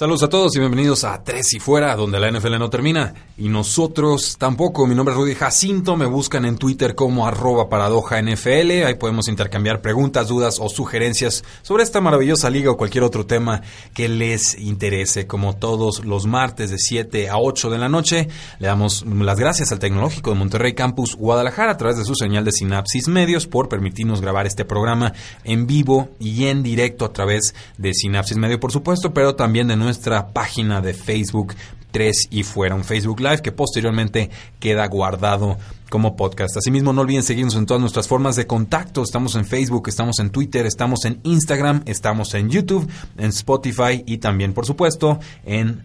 Saludos a todos y bienvenidos a Tres y Fuera, donde la NFL no termina. Y nosotros tampoco. Mi nombre es Rudy Jacinto. Me buscan en Twitter como arroba paradoja NFL. Ahí podemos intercambiar preguntas, dudas o sugerencias sobre esta maravillosa liga o cualquier otro tema que les interese. Como todos los martes de 7 a 8 de la noche, le damos las gracias al Tecnológico de Monterrey Campus Guadalajara a través de su señal de Sinapsis Medios por permitirnos grabar este programa en vivo y en directo a través de Sinapsis Medio, por supuesto, pero también de nuestra página de Facebook 3 y fuera, un Facebook Live que posteriormente queda guardado como podcast. Asimismo, no olviden seguirnos en todas nuestras formas de contacto. Estamos en Facebook, estamos en Twitter, estamos en Instagram, estamos en YouTube, en Spotify y también, por supuesto, en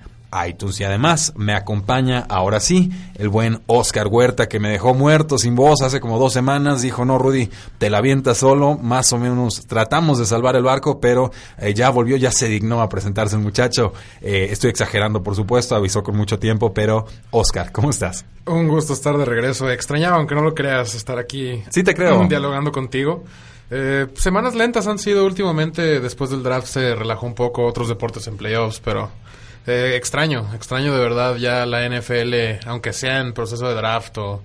iTunes. Y además me acompaña ahora sí el buen Oscar Huerta que me dejó muerto sin voz hace como dos semanas. Dijo, no, Rudy, te la avientas solo. Más o menos tratamos de salvar el barco, pero eh, ya volvió, ya se dignó a presentarse el muchacho. Eh, estoy exagerando, por supuesto, avisó con mucho tiempo, pero Oscar, ¿cómo estás? Un gusto estar de regreso. Extrañaba, aunque no lo creas, estar aquí. Sí, te creo. Dialogando contigo. Eh, semanas lentas han sido últimamente. Después del draft se relajó un poco otros deportes en playoffs, pero eh, extraño, extraño de verdad ya la NFL, aunque sea en proceso de draft o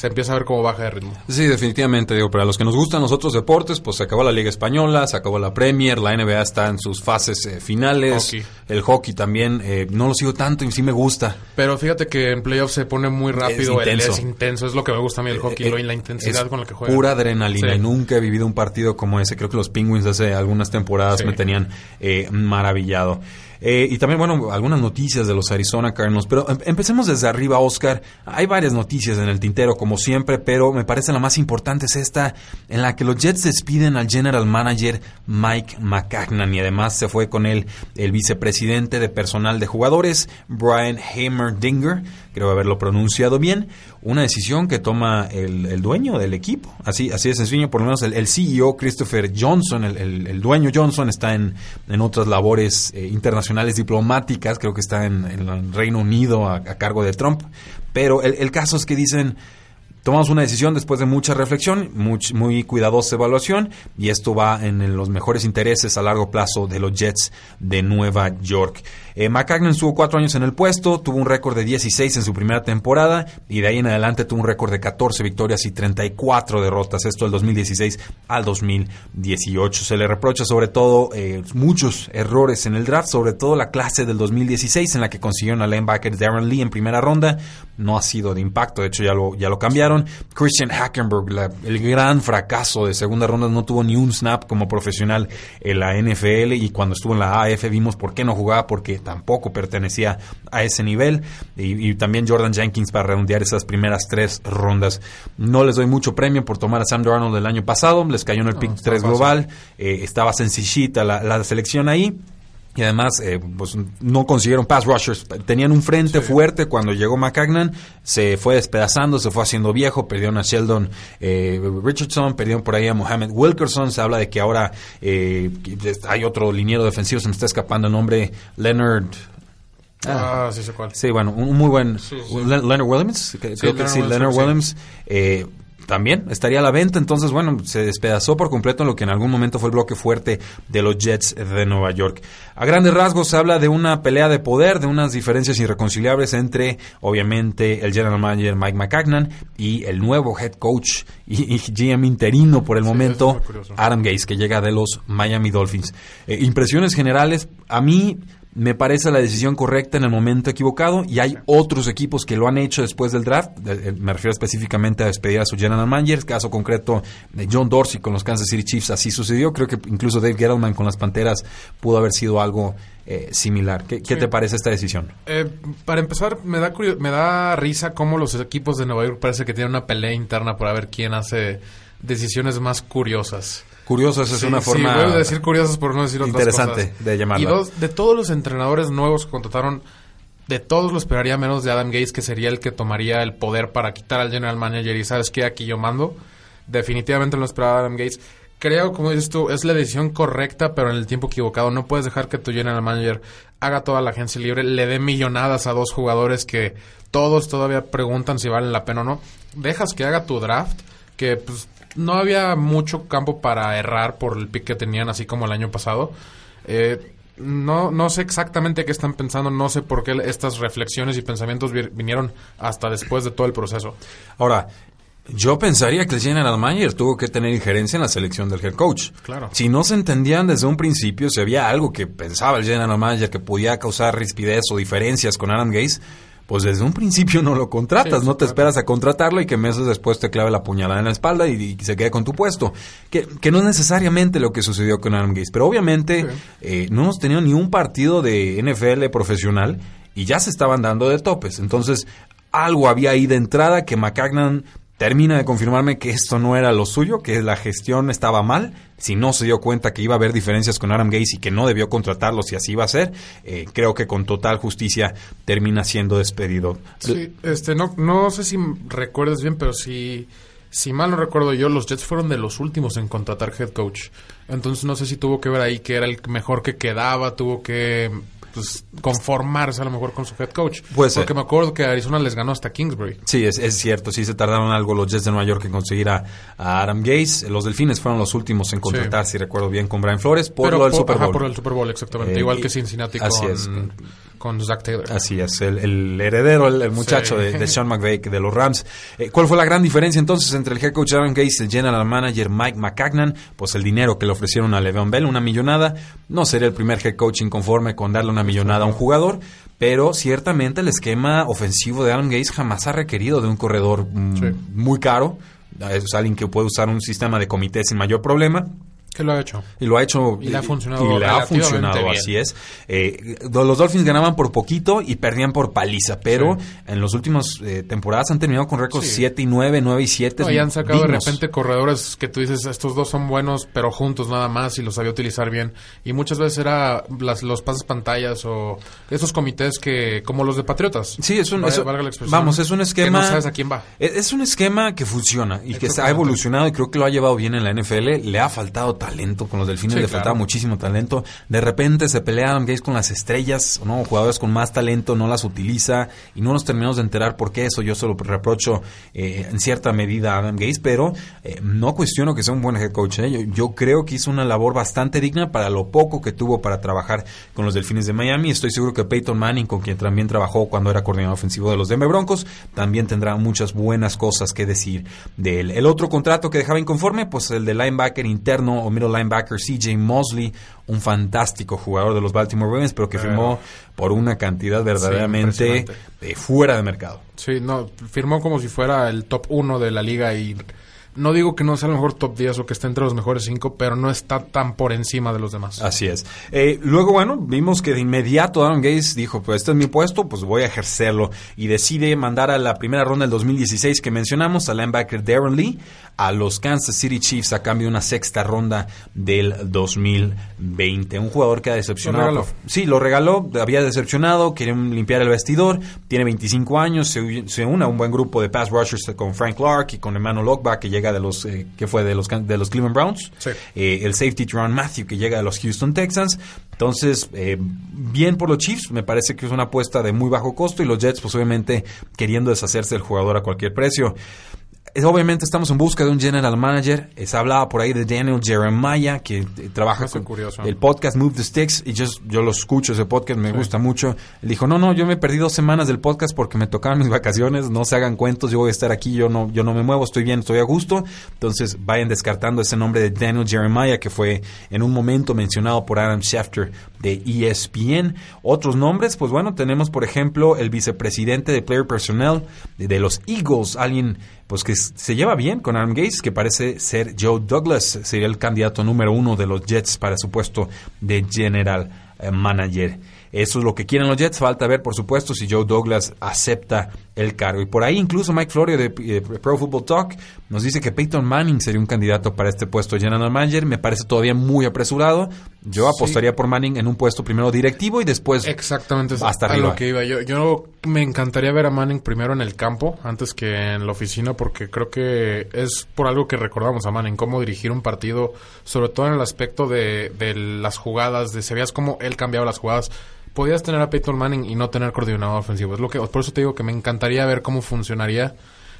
se empieza a ver cómo baja de ritmo. Sí, definitivamente, digo, para los que nos gustan los otros deportes, pues se acabó la Liga Española, se acabó la Premier, la NBA está en sus fases eh, finales, el hockey también, eh, no lo sigo tanto y sí me gusta. Pero fíjate que en playoffs se pone muy rápido, es intenso, es, intenso, es lo que me gusta a mí el hockey, eh, la intensidad con la que juega. Pura adrenalina y nunca he vivido un partido como ese, creo que los Penguins hace algunas temporadas me tenían maravillado. Eh, y también, bueno, algunas noticias de los Arizona Cardinals. Pero em, empecemos desde arriba, Oscar. Hay varias noticias en el tintero, como siempre, pero me parece la más importante es esta, en la que los Jets despiden al general manager Mike McCagnan y además se fue con él el vicepresidente de personal de jugadores, Brian Heimerdinger, creo haberlo pronunciado bien, una decisión que toma el, dueño del equipo. Así, así de sencillo, por lo menos el, CEO Christopher Johnson, el, dueño Johnson está en, en otras labores eh, internacionales diplomáticas, creo que está en, el Reino Unido a, cargo de Trump, pero el, caso es que dicen Tomamos una decisión después de mucha reflexión, muy, cuidadosa evaluación, y esto va en los mejores intereses a largo plazo de los Jets de Nueva York. Eh, McCagnon estuvo cuatro años en el puesto, tuvo un récord de 16 en su primera temporada y de ahí en adelante tuvo un récord de 14 victorias y 34 derrotas, esto del 2016 al 2018. Se le reprocha sobre todo eh, muchos errores en el draft, sobre todo la clase del 2016 en la que consiguieron al linebacker Darren Lee en primera ronda, no ha sido de impacto, de hecho ya lo, ya lo cambiaron. Christian Hackenberg, el gran fracaso de segunda ronda, no tuvo ni un snap como profesional en la NFL y cuando estuvo en la AF vimos por qué no jugaba, porque tampoco pertenecía a ese nivel. Y, también Jordan Jenkins para redondear esas primeras tres rondas. No les doy mucho premio por tomar a Sam Darnold del año pasado, les cayó en el pick 3 global, eh, estaba sencillita la, selección ahí. Y además, eh, pues no consiguieron pass rushers. Tenían un frente fuerte cuando llegó McCagnan. Se fue despedazando, se fue haciendo viejo. Perdieron a Sheldon eh, Richardson, perdieron por ahí a Mohamed Wilkerson. Se habla de que ahora eh, hay otro liniero defensivo, se me está escapando el nombre, Leonard. Ah, sí sé cuál. Sí, bueno, un, muy buen... Leonard Williams, creo que sí, Leonard Williams. Eh, también estaría a la venta. Entonces, bueno, se despedazó por completo en lo que en algún momento fue el bloque fuerte de los Jets de Nueva York. A grandes rasgos se habla de una pelea de poder, de unas diferencias irreconciliables entre, obviamente, el general manager Mike McCagnan y el nuevo head coach y, GM interino por el momento, Adam Gase, que llega de los Miami Dolphins. Eh, impresiones generales, a mí me parece la decisión correcta en el momento equivocado y hay otros equipos que lo han hecho después del draft. Eh, me refiero específicamente a despedir a su general manager, caso concreto de John Dorsey con los Kansas City Chiefs, así sucedió. Creo que incluso Dave Gettleman con las Panteras pudo haber sido algo eh, similar. ¿Qué, te parece esta decisión? Eh, para empezar, me da, me da risa cómo los equipos de Nueva York parece que tienen una pelea interna por ver quién hace decisiones más curiosas. Curiosas es una forma. Sí, voy a decir curiosas por no decir otras interesante de llamarla. Y dos, de todos los entrenadores nuevos que contrataron, de todos lo esperaría menos de Adam Gates, que sería el que tomaría el poder para quitar al general manager y sabes que aquí yo mando. Definitivamente no esperaba Adam Gates. Creo, como dices tú, es la decisión correcta, pero en el tiempo equivocado. No puedes dejar que tu general manager haga toda la agencia libre, le dé millonadas a dos jugadores que todos todavía preguntan si valen la pena o no. Dejas que haga tu draft, que pues no había mucho campo para errar por el pick que tenían, así como el año pasado. Eh, no, no sé exactamente qué están pensando, no sé por qué estas reflexiones y pensamientos vinieron hasta después de todo el proceso. Ahora, yo pensaría que el general manager tuvo que tener injerencia en la selección del head coach. Claro. Si no se entendían desde un principio, si había algo que pensaba el general manager que podía causar rispidez o diferencias con Adam Gates, pues desde un principio no lo contratas, no te esperas a contratarlo y que meses después te clave la puñalada en la espalda y, se quede con tu puesto. Que, que, no es necesariamente lo que sucedió con Adam Gates, pero obviamente eh, no hemos tenido ni un partido de NFL profesional y ya se estaban dando de topes. Entonces, algo había ahí de entrada que McCagnan termina de confirmarme que esto no era lo suyo, que la gestión estaba mal. Si no se dio cuenta que iba a haber diferencias con Adam Gates y que no debió contratarlo si así iba a ser, eh, creo que con total justicia termina siendo despedido. Sí, este, no, no sé si recuerdas bien, pero si, si mal no recuerdo yo, los Jets fueron de los últimos en contratar head coach. Entonces no sé si tuvo que ver ahí que era el mejor que quedaba, tuvo que pues, conformarse a lo mejor con su head coach. Porque me acuerdo que Arizona les ganó hasta Kingsbury. Sí, es, es cierto. Sí se tardaron algo los Jets de Nueva York en conseguir a, Adam Gates. Los Delfines fueron los últimos en contratar, si recuerdo bien, con Brian Flores por lo del Super Bowl. por el Super Bowl, exactamente. Eh, Igual que Cincinnati con, con Zach Taylor. Así es, el, heredero, el, muchacho de, Sean McVay de los Rams. Eh, ¿Cuál fue la gran diferencia entonces entre el head coach Adam Gates y el general manager Mike McCagnan? Pues el dinero que le ofrecieron a Le'Veon Bell, una millonada. No sería el primer head coach inconforme con darle una millonada a un jugador, pero ciertamente el esquema ofensivo de Adam Gates jamás ha requerido de un corredor mm, muy caro. Es alguien que puede usar un sistema de comité sin mayor problema. Que lo ha hecho. Y lo ha hecho. Y le ha funcionado. Y le ha funcionado, así es. Eh, los Dolphins ganaban por poquito y perdían por paliza, pero en las últimas eh, temporadas han terminado con récords 7 y 9, 9 y 7. y han sacado de repente corredores que tú dices, estos dos son buenos, pero juntos nada más y los sabía utilizar bien. Y muchas veces era las, los pases pantallas o esos comités que, como los de Patriotas. Sí, es un. vamos, es un esquema. Que no sabes a quién va. Es, es un esquema que funciona y que ha evolucionado y creo que lo ha llevado bien en la NFL. Le ha faltado talento, con los delfines le faltaba muchísimo talento. De repente se pelea Adam Gates con las estrellas, ¿no? Jugadores con más talento, no las utiliza y no nos terminamos de enterar por qué eso. Yo solo reprocho eh, en cierta medida a Adam Gates, pero eh, no cuestiono que sea un buen head coach. ¿eh? Yo, creo que hizo una labor bastante digna para lo poco que tuvo para trabajar con los delfines de Miami. Estoy seguro que Peyton Manning, con quien también trabajó cuando era coordinador ofensivo de los Denver Broncos, también tendrá muchas buenas cosas que decir de él. El otro contrato que dejaba inconforme, pues el de linebacker interno middle linebacker CJ Mosley, un fantástico jugador de los Baltimore Ravens, pero que firmó por una cantidad verdaderamente de fuera de mercado. Sí, no, firmó como si fuera el top uno de la liga y no digo que no sea el mejor top 10 o que esté entre los mejores 5, pero no está tan por encima de los demás. Así es. Eh, luego, bueno, vimos que de inmediato Aaron Gates dijo, pues este es mi puesto, pues voy a ejercerlo. Y decide mandar a la primera ronda del 2016 que mencionamos, al linebacker Darren Lee, a los Kansas City Chiefs a cambio de una sexta ronda del 2020. Un jugador que ha decepcionado. Lo regaló. Sí, lo regaló, había decepcionado, quiere limpiar el vestidor, tiene 25 años, se, se une a un buen grupo de pass rushers con Frank Clark y con Emmanuel Lockback, que llega de los, eh, que fue de los, de los Cleveland Browns. Eh, el safety Tron Matthew, que llega de los Houston Texans. Entonces, eh, bien por los Chiefs, me parece que es una apuesta de muy bajo costo y los Jets, pues obviamente queriendo deshacerse del jugador a cualquier precio obviamente estamos en busca de un general manager. Se hablaba por ahí de Daniel Jeremiah, que eh, trabaja con el podcast Move the Sticks, y yo, yo lo escucho, ese podcast me gusta mucho. Él dijo, no, no, yo me perdí dos semanas del podcast porque me tocaban mis vacaciones, no se hagan cuentos, yo voy a estar aquí, yo no, yo no me muevo, estoy bien, estoy a gusto. Entonces vayan descartando ese nombre de Daniel Jeremiah, que fue en un momento mencionado por Adam Schefter de ESPN. Otros nombres, pues bueno, tenemos por ejemplo el vicepresidente de Player Personnel de, de los Eagles, alguien pues que se lleva bien con Adam Gates, que parece ser Joe Douglas, sería el candidato número uno de los Jets para su puesto de general eh, manager. Eso es lo que quieren los Jets. Falta ver, por supuesto, si Joe Douglas acepta el cargo. Y por ahí incluso Mike Florio de eh, Pro Football Talk nos dice que Peyton Manning sería un candidato para este puesto de general manager. Me parece todavía muy apresurado. Yo apostaría por Manning en un puesto primero directivo y después Exactamente hasta a arriba. lo que iba. Yo, yo me encantaría ver a Manning primero en el campo antes que en la oficina porque creo que es por algo que recordamos a Manning, cómo dirigir un partido, sobre todo en el aspecto de, de las jugadas, de se veías cómo él cambiaba las jugadas podías tener a Peyton Manning y no tener coordinador ofensivo. Es lo que, por eso te digo que me encantaría ver cómo funcionaría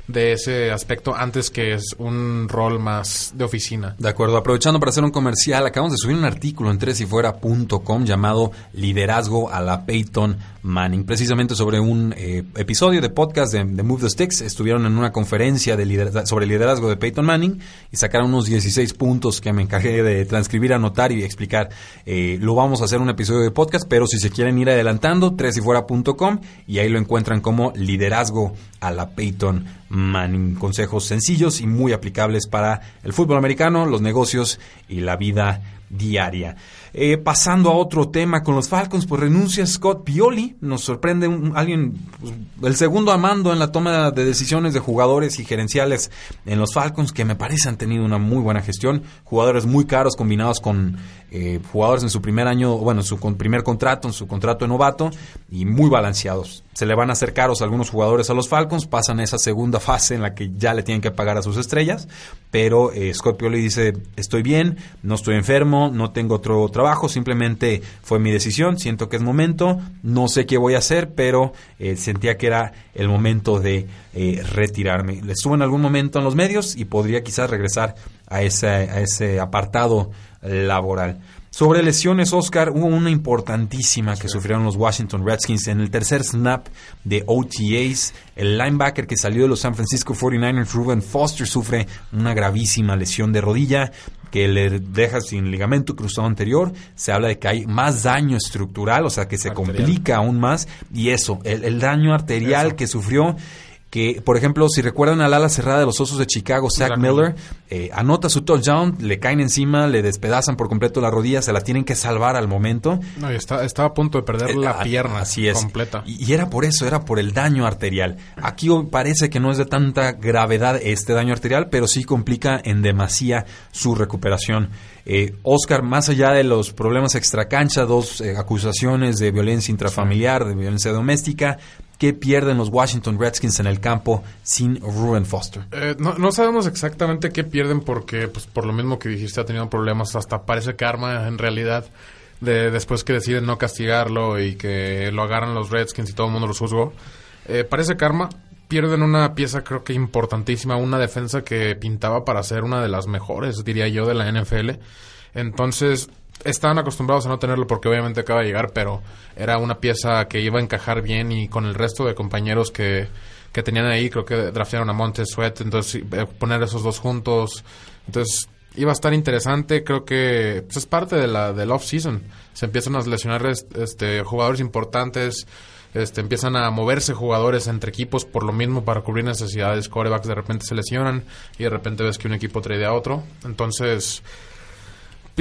de ese aspecto antes que es un rol más de oficina. De acuerdo, aprovechando para hacer un comercial, acabamos de subir un artículo en tresifuera.com llamado Liderazgo a la Peyton Manning, precisamente sobre un eh, episodio de podcast de, Move the Sticks. Estuvieron en una conferencia de sobre liderazgo de Peyton Manning y sacaron unos 16 puntos que me encargué de transcribir, anotar y explicar. Eh, lo vamos a hacer un episodio de podcast, pero si se quieren ir adelantando, tresifuera.com y ahí lo encuentran como liderazgo a la Peyton Manning. Consejos sencillos y muy aplicables para el fútbol americano, los negocios y la vida diaria. Eh, pasando a otro tema con los Falcons, pues renuncia Scott Pioli. Nos sorprende un, alguien, pues, el segundo amando en la toma de decisiones de jugadores y gerenciales en los Falcons, que me parece han tenido una muy buena gestión. Jugadores muy caros combinados con eh, jugadores en su primer año, bueno, en su primer contrato, en su contrato de novato, y muy balanceados. Se le van a hacer caros algunos jugadores a los Falcons, pasan esa segunda fase en la que ya le tienen que pagar a sus estrellas, pero eh, Scott Pioli dice, estoy bien, no estoy enfermo, no tengo otro trabajo, simplemente fue mi decisión, siento que es momento, no sé qué voy a hacer, pero eh, sentía que era el momento de retirarme. Le estuvo en algún momento en los medios y podría quizás regresar a ese, a ese apartado laboral. Sobre lesiones, Oscar, hubo una importantísima que sufrieron los Washington Redskins en el tercer snap de OTAs. El linebacker que salió de los San Francisco 49ers, Ruben Foster, sufre una gravísima lesión de rodilla que le deja sin ligamento cruzado anterior. Se habla de que hay más daño estructural, o sea que se complica aún más. Y eso, el, daño arterial que sufrió que, por ejemplo, si recuerdan al ala cerrada de los Osos de Chicago, Zach Miller, eh, anota su touchdown, le caen encima, le despedazan por completo la rodilla, se la tienen que salvar al momento. No, y está, estaba a punto de perder la eh, pierna así es. completa. Y, era por eso, era por el daño arterial. Aquí parece que no es de tanta gravedad este daño arterial, pero sí complica en demasía su recuperación. Eh, Oscar, más allá de los problemas extracancha, dos acusaciones de violencia intrafamiliar, de violencia doméstica, ¿Qué pierden los Washington Redskins en el campo sin Ruben Foster? Eh, no, sabemos exactamente qué pierden porque, pues, por lo mismo que dijiste, ha tenido problemas. Hasta parece que en realidad de, después que deciden no castigarlo y que lo agarran los Redskins y todo el mundo los juzgó. Eh, parece karma. Pierden una pieza creo que importantísima, una defensa que pintaba para ser una de las mejores, diría yo, de la NFL. Entonces, estaban acostumbrados a no tenerlo porque obviamente acaba de llegar, pero era una pieza que iba a encajar bien y con el resto de compañeros que, que tenían ahí, creo que draftearon a Montez Sweat, entonces eh, poner esos dos juntos, entonces iba a estar interesante, creo que pues, es parte de la del off season, se empiezan a lesionar este jugadores importantes, este, empiezan a moverse jugadores entre equipos por lo mismo para cubrir necesidades, corebacks de repente se lesionan y de repente ves que un equipo trae a otro, entonces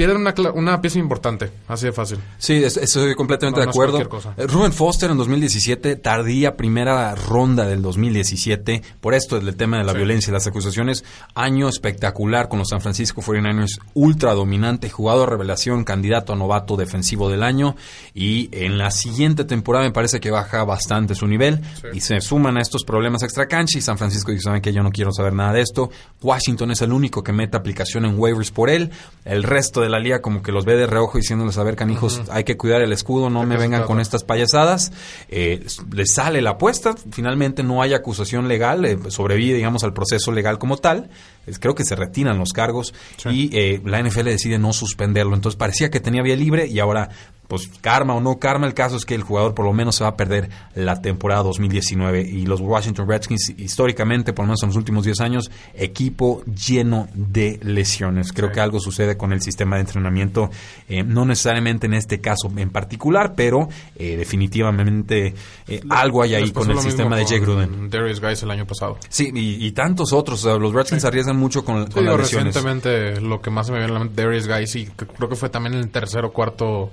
pierden una, una pieza importante, así de fácil. Sí, estoy completamente de acuerdo. Eh, Ruben Foster en 2017, tardía primera ronda del 2017, por esto del tema de la violencia y las acusaciones, año espectacular con los San Francisco 49ers, ultra dominante, jugador revelación, candidato a novato defensivo del año. Y en la siguiente temporada me parece que baja bastante su nivel y se suman a estos problemas extra cancha y San Francisco dice, saben que yo no quiero saber nada de esto. Washington es el único que mete aplicación en waivers por él, el resto de la liga como que los ve de reojo diciéndoles, a ver, canijos, hay que cuidar el escudo, no me vengan con estas payasadas. Eh, les sale la apuesta, finalmente no hay acusación legal, eh, sobrevive, digamos, al proceso legal como tal. Creo que se retiran los cargos y eh, la NFL decide no suspenderlo. Entonces parecía que tenía vía libre y ahora pues karma o no karma, el caso es que el jugador por lo menos se va a perder la temporada 2019 y los Washington Redskins históricamente, por lo menos en los últimos 10 años, equipo lleno de lesiones. Creo que algo sucede con el sistema de entrenamiento, eh, no necesariamente en este caso en particular, pero eh, definitivamente eh, algo hay ahí con el sistema de Jay Gruden. Darius Guys el año pasado. Sí, y, tantos otros. los Redskins arriesgan mucho con, con las lesiones. Recientemente lo que más se me viene a la mente Darius Guys y creo que fue también el tercer o cuarto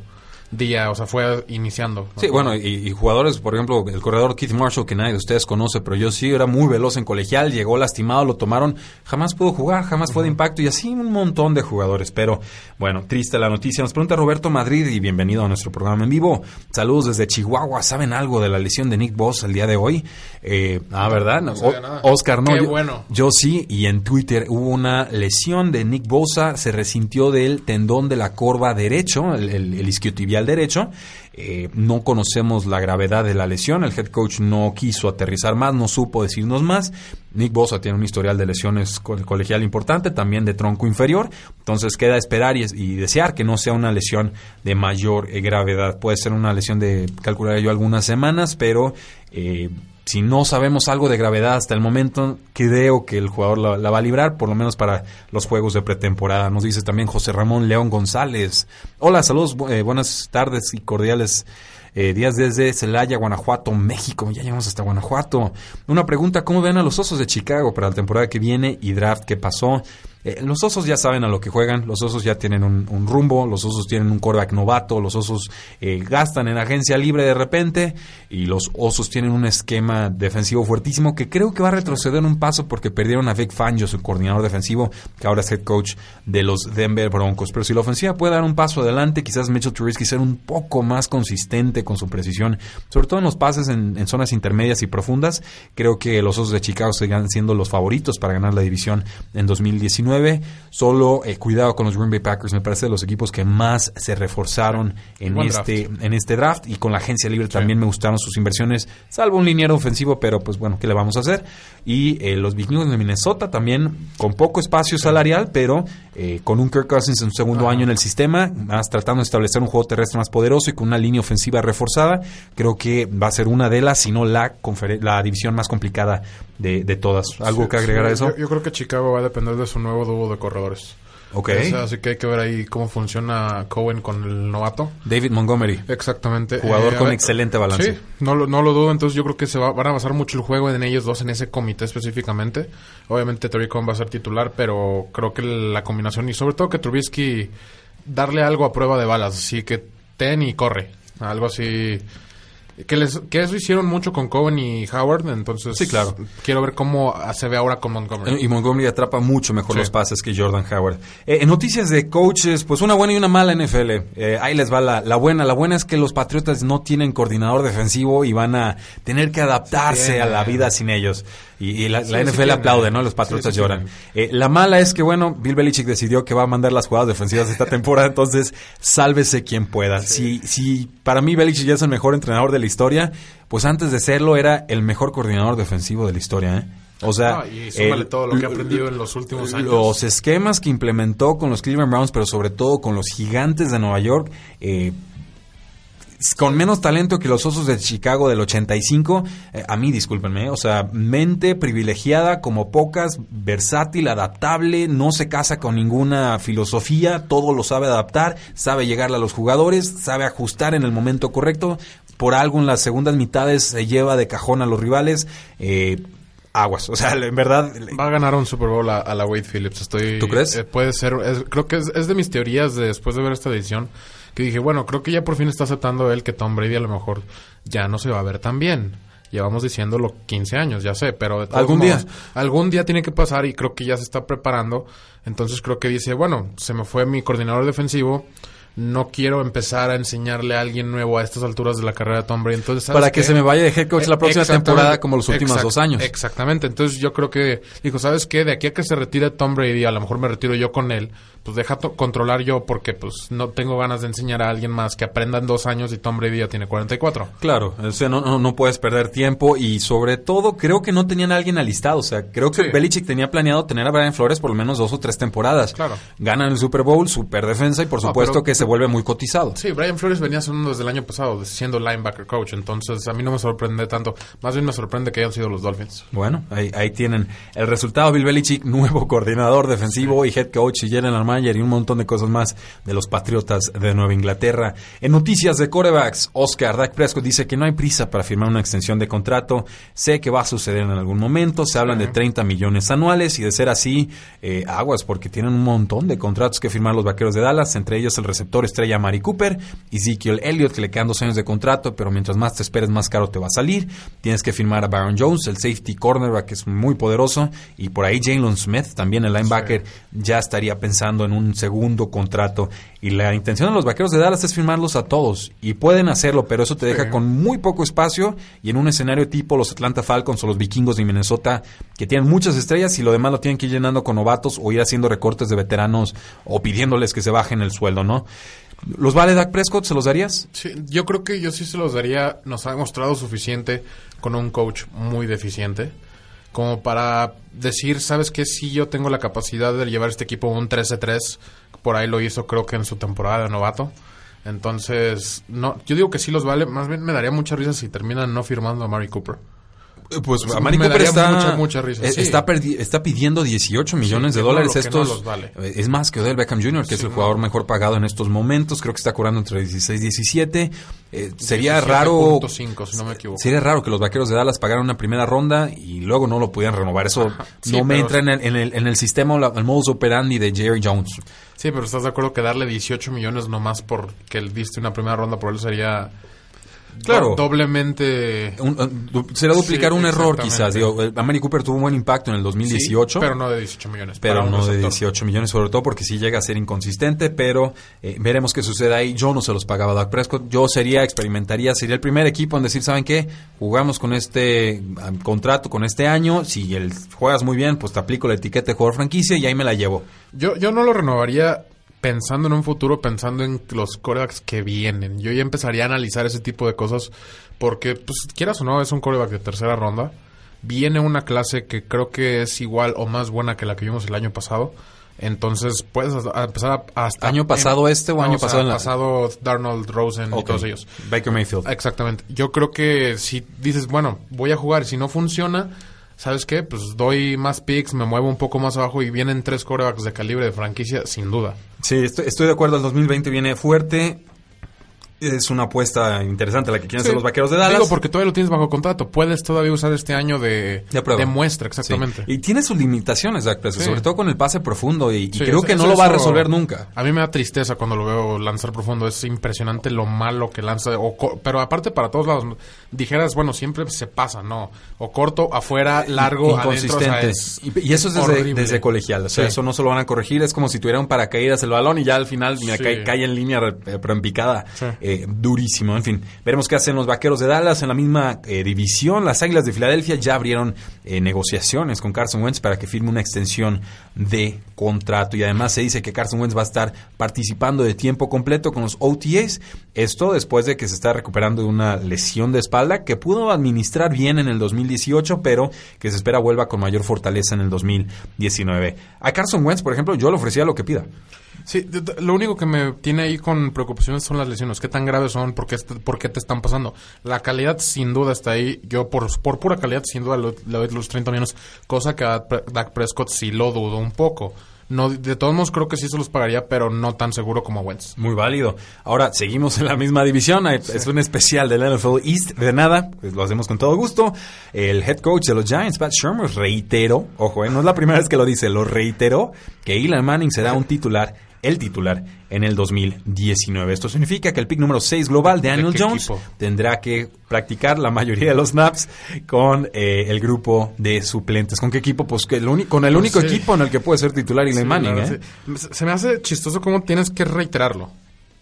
día, o sea, fue iniciando. Sí, bueno, y, jugadores, por ejemplo, el corredor Keith Marshall, que nadie de ustedes conoce, pero yo sí, era muy veloz en colegial, llegó lastimado, lo tomaron, jamás pudo jugar, jamás fue de impacto y así un montón de jugadores. Pero bueno, triste la noticia. Nos pregunta Roberto Madrid y bienvenido a nuestro programa en vivo. Saludos desde Chihuahua. ¿Saben algo de la lesión de Nick Boss el día de hoy? Eh, ah, ¿verdad? Oscar, no. yo, bueno. yo sí, y en Twitter hubo una lesión de Nick Bosa, se resintió del tendón de la corva derecho, el, el, isquiotibial derecho. Eh, no conocemos la gravedad de la lesión, el head coach no quiso aterrizar más, no supo decirnos más. Nick Bosa tiene un historial de lesiones colegial importante, también de tronco inferior, entonces queda esperar y, desear que no sea una lesión de mayor eh, gravedad. Puede ser una lesión de, calcular yo, algunas semanas, pero... Eh, si no sabemos algo de gravedad hasta el momento, creo que el jugador la, va a librar, por lo menos para los juegos de pretemporada. Nos dice también José Ramón León González. Hola, saludos, eh, buenas tardes y cordiales eh, días desde Celaya, Guanajuato, México. Ya llegamos hasta Guanajuato. Una pregunta, ¿cómo ven a los Osos de Chicago para la temporada que viene y draft que pasó? Eh, los osos ya saben a lo que juegan, los osos ya tienen un, rumbo, los osos tienen un coreback novato, los osos eh, gastan en agencia libre de repente y los osos tienen un esquema defensivo fuertísimo que creo que va a retroceder un paso porque perdieron a Vic Fangio, su coordinador defensivo, que ahora es head coach de los Denver Broncos. Pero si la ofensiva puede dar un paso adelante, quizás Mitchell Trubisky ser un poco más consistente con su precisión, sobre todo en los pases en, en zonas intermedias y profundas, creo que los osos de Chicago sigan siendo los favoritos para ganar la división en 2019 Solo eh, cuidado con los Green Bay Packers, me parece de los equipos que más se reforzaron en este, en este draft. Y con la agencia libre también me gustaron sus inversiones, salvo un liniero ofensivo, pero pues bueno, ¿qué le vamos a hacer? Y eh, los Vikings de Minnesota también con poco espacio salarial, pero eh, con un Kirk Cousins en su segundo año en el sistema, más tratando de establecer un juego terrestre más poderoso y con una línea ofensiva reforzada, creo que va a ser una de las, si no la, la división más complicada de, de todas. ¿Algo que agregar a eso? Yo, creo que Chicago va a depender de su nuevo dúo de corredores. Ok. así que hay que ver ahí cómo funciona Cohen con el novato. David Montgomery. Exactamente. Jugador eh, con excelente balance. Sí, no lo, no lo dudo. Entonces yo creo que se va, van a basar mucho el juego en ellos dos, en ese comité específicamente. Obviamente Terry Cohen va a ser titular, pero creo que la combinación y sobre todo que Trubisky darle algo a prueba de balas. Así que ten y corre. Algo así que, les, que eso hicieron mucho con Cohen y Howard, entonces sí, claro. quiero ver cómo se ve ahora con Montgomery. Y Montgomery atrapa mucho mejor los pases que Jordan Howard. Eh, en noticias de coaches, pues una buena y una mala NFL. Eh, ahí les va la, la, buena. La buena es que los Patriotas no tienen coordinador defensivo y van a tener que adaptarse a la vida sin ellos. Y, la, NFL aplaude, ¿no? Los Patriotas lloran. Eh, la mala es que, bueno, Bill Belichick decidió que va a mandar las jugadas defensivas esta temporada, entonces sálvese quien pueda. Si, si para mí Belichick ya es el mejor entrenador de la historia, pues antes de serlo era el mejor coordinador defensivo de la historia, ¿eh? O sea, y todo lo que ha aprendido en los últimos años. Los esquemas que implementó con los Cleveland Browns, pero sobre todo con los gigantes de Nueva York, eh, con menos talento que los Osos de Chicago del 85, eh, a mí discúlpenme, o sea, mente privilegiada como pocas, versátil, adaptable, no se casa con ninguna filosofía, todo lo sabe adaptar, sabe llegarle a los jugadores, sabe ajustar en el momento correcto, por algo en las segundas mitades se lleva de cajón a los rivales. Eh, aguas. O sea, en verdad. Va a ganar un Super Bowl a, la Wade Phillips. Estoy. ¿Tú crees? Eh, puede ser. creo que es, es, de mis teorías de, después de ver esta edición que dije, bueno, creo que ya por fin está aceptando él que Tom Brady a lo mejor ya no se va a ver tan bien. Llevamos diciéndolo 15 años, ya sé, pero algún día algún día tiene que pasar y creo que ya se está preparando. Entonces creo que dice, bueno, se me fue mi coordinador defensivo, no quiero empezar a enseñarle a alguien nuevo a estas alturas de la carrera de Tom Brady. Entonces, Para que se me vaya de head coach la próxima temporada como los últimos dos años. Exactamente. Entonces yo creo que dijo, ¿sabes qué? De aquí a que se retire Tom Brady, a lo mejor me retiro yo con él pues deja controlar yo porque pues no tengo ganas de enseñar a alguien más que aprenda en dos años y Tom Brady ya tiene 44. Claro, o sea, no, no, no puedes perder tiempo y sobre todo creo que no tenían a alguien alistado, o sea, creo que Belichick tenía planeado tener a Brian Flores por lo menos dos o tres temporadas. Claro. Ganan el Super Bowl, super defensa y por supuesto que se vuelve muy cotizado. Sí, Brian Flores venía siendo desde el año pasado, siendo linebacker coach, entonces a mí no me sorprende tanto, más bien me sorprende que hayan sido los Dolphins. Bueno, ahí, ahí tienen el resultado, Bill Belichick, nuevo coordinador defensivo y head coach y Y un montón de cosas más de los Patriotas de Nueva Inglaterra. En noticias de corebacks, Oscar Dak Prescott dice que no hay prisa para firmar una extensión de contrato. Sé que va a suceder en algún momento. Se hablan de 30 millones anuales y de ser así, eh, aguas, porque tienen un montón de contratos que firmar los vaqueros de Dallas, entre ellos el receptor receptor estrella Mari Cooper, Ezekiel Elliott, que le quedan dos años de contrato, pero mientras más te esperes, más caro te va a salir. Tienes que firmar a Baron Jones, el safety cornerback, que es muy poderoso, y por ahí Jalen Smith, también el linebacker, ya estaría pensando en un segundo contrato. Y la intención de los vaqueros de Dallas es firmarlos a todos, y pueden hacerlo, pero eso te deja con muy poco espacio y en un escenario tipo los Atlanta Falcons o los vikingos de Minnesota, que tienen muchas estrellas y lo demás lo tienen que ir llenando con novatos o ir haciendo recortes de veteranos o pidiéndoles que se bajen el sueldo, ¿no? ¿Los vale Dak Prescott? ¿Se los darías? Sí, yo creo que yo sí se los daría. Nos ha mostrado suficiente con un coach muy deficiente como para decir, ¿sabes qué? Sí, yo tengo la capacidad de llevar este equipo un 13-3. Por ahí lo hizo, creo que en su temporada de novato. Entonces, no, yo digo que sí los vale. Más bien me daría mucha risa si terminan no firmando a Mari Cooper. Eh, pues a Mari Cooper está, eh, está, pidiendo 18 millones de dólares. Estos, eh, Es más que Odell Beckham Jr., que es el jugador mejor pagado en estos momentos. Creo que está cobrando entre 16 y 17. sería raro. Sería raro que los vaqueros de Dallas pagaran una primera ronda y luego no lo pudieran renovar. Eso no me entra en el, en el, en el sistema, el modus operandi de Jerry Jones. Sí, pero ¿estás de acuerdo que darle 18 millones nomás porque él diste una primera ronda por él sería claro. doblemente. será duplicar un error, quizás. Digo, Amari Cooper tuvo un buen impacto en el 2018. pero no de 18 millones. Pero no de 18 millones, sobre todo porque sí llega a ser inconsistente. Pero eh, veremos qué sucede ahí. Yo no se los pagaba a Doug Prescott. Yo sería, experimentaría, sería el primer equipo en decir, ¿saben qué? Jugamos con este contrato, con este año. Si el, juegas muy bien, pues te aplico la etiqueta de jugador franquicia y ahí me la llevo. Yo, yo no lo renovaría pensando en un futuro, pensando en los corebacks que vienen. Yo ya empezaría a analizar ese tipo de cosas porque, pues, quieras o no, es un coreback de tercera ronda. Viene una clase que creo que es igual o más buena que la que vimos el año pasado. Entonces puedes empezar a, hasta año pasado este o año pasado pasado Darnold Rosen y todos ellos. Baker Mayfield. Exactamente. Yo creo que si dices, bueno, voy a jugar, si no funciona, ¿sabes qué? Pues doy más picks, me muevo un poco más abajo y vienen tres corebacks de calibre de franquicia, sin duda. Sí, estoy, estoy de acuerdo. El 2020 viene fuerte es una apuesta interesante la que quieren hacer los vaqueros de Dallas. Digo, porque todavía lo tienes bajo contrato. Puedes todavía usar este año de, de, muestra, exactamente. Y tiene sus limitaciones, Zach sobre todo con el pase profundo. Y, creo que no lo va a resolver nunca. A mí me da tristeza cuando lo veo lanzar profundo. Es impresionante lo malo que lanza. pero aparte, para todos lados, dijeras, bueno, siempre se pasa, ¿no? O corto, afuera, largo, inconsistente. y, eso es desde, colegial. O sea, eso no se lo van a corregir. Es como si tuviera un paracaídas el balón y ya al final mira, cae, en línea, pero en picada. Eh, durísimo. En fin, veremos qué hacen los vaqueros de Dallas en la misma eh, división. Las Águilas de Filadelfia ya abrieron eh, negociaciones con Carson Wentz para que firme una extensión de contrato. Y además se dice que Carson Wentz va a estar participando de tiempo completo con los OTAs. Esto después de que se está recuperando de una lesión de espalda que pudo administrar bien en el 2018, pero que se espera vuelva con mayor fortaleza en el 2019. A Carson Wentz, por ejemplo, yo le ofrecía lo que pida. Sí, lo único que me tiene ahí con preocupaciones son las lesiones. ¿Qué tan graves son? ¿Por qué, por qué te están pasando? La calidad sin duda está ahí. Yo por, por pura calidad sin duda le doy los 30 millones, cosa que a Dak Prescott sí lo dudo un poco. No, de todos modos creo que sí se los pagaría, pero no tan seguro como Wentz. Muy válido. Ahora, seguimos en la misma división. Es un especial del NFL East. De nada, pues lo hacemos con todo gusto. El head coach de los Giants, Pat Shermer, reiteró, ojo, eh, no es la primera vez que lo dice, lo reiteró, que Elon Manning será un titular el titular en el 2019. Esto significa que el pick número 6 global, Daniel Jones, tendrá que practicar la mayoría de los snaps con eh, el grupo de suplentes. ¿Con qué equipo? Pues que el con el único equipo en el que puede ser titular Eli Manning. ¿eh? Se me hace chistoso cómo tienes que reiterarlo.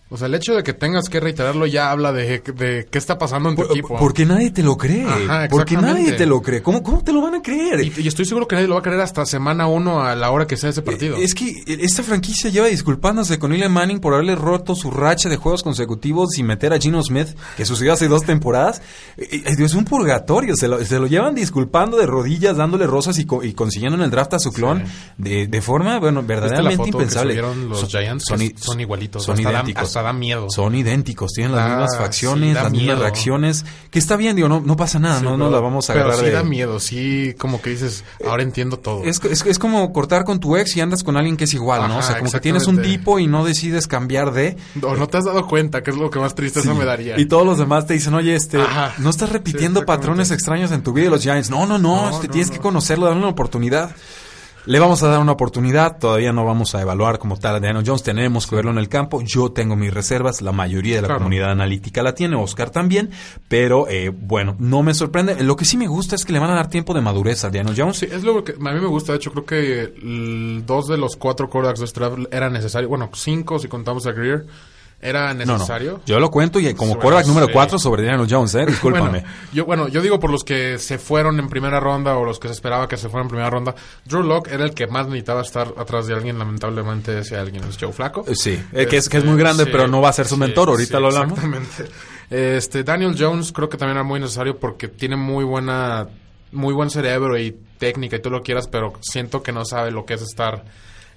O sea, el hecho de que tengas que reiterarlo ya habla de, qué está pasando en tu equipo. Porque nadie te lo cree. porque nadie te lo cree. ¿Cómo, cómo te lo van a creer? Y, estoy seguro que nadie lo va a creer hasta semana uno a la hora que sea ese partido. Es que esta franquicia lleva disculpándose con Eli Manning por haberle roto su racha de juegos consecutivos y meter a Gino Smith, que sucedió hace dos temporadas. Es un purgatorio. Se lo, se lo llevan disculpando de rodillas, dándole rosas y, consiguiendo en el draft a su clon de, de, forma, bueno, verdaderamente impensable. los Giants son, igualitos. Son idénticos da miedo. Son idénticos, tienen las mismas facciones, las mismas reacciones. Que está bien, digo, no, no pasa nada, no, no la vamos a pero agarrar. sí da miedo, sí, como que dices, ahora entiendo todo. Es, es, como cortar con tu ex y andas con alguien que es igual, ¿no? O sea, como que tienes un tipo y no decides cambiar de. O no te has dado cuenta, que es lo que más tristeza me daría. Y todos los demás te dicen, oye, este, no estás repitiendo patrones extraños en tu vida de los Giants. No, no, no, este, tienes que conocerlo, darle una oportunidad. Le vamos a dar una oportunidad, todavía no vamos a evaluar como tal a Daniel Jones, tenemos que verlo en el campo, yo tengo mis reservas, la mayoría de la comunidad analítica la tiene, Oscar también, pero eh, bueno, no me sorprende. Lo que sí me gusta es que le van a dar tiempo de madurez a Daniel Jones. Sí, es lo que a mí me gusta, de hecho creo que dos de los cuatro quarterbacks de este draft eran necesarios, bueno, cinco si contamos a Greer, era necesario. Yo lo cuento y como quarterback número 4 sobre Daniel Jones, ¿eh? Discúlpame. bueno, yo, bueno, yo digo por los que se fueron en primera ronda o los que se esperaba que se fueran en primera ronda. Drew Locke era el que más necesitaba estar atrás de alguien. Lamentablemente ese alguien es Joe Flaco. Eh, sí, eh, que, es, que es muy grande, pero no va a ser su mentor. Ahorita lo hablamos. Exactamente. Este, Daniel Jones creo que también era muy necesario porque tiene muy buena, muy buen cerebro y técnica y tú lo quieras, pero siento que no sabe lo que es estar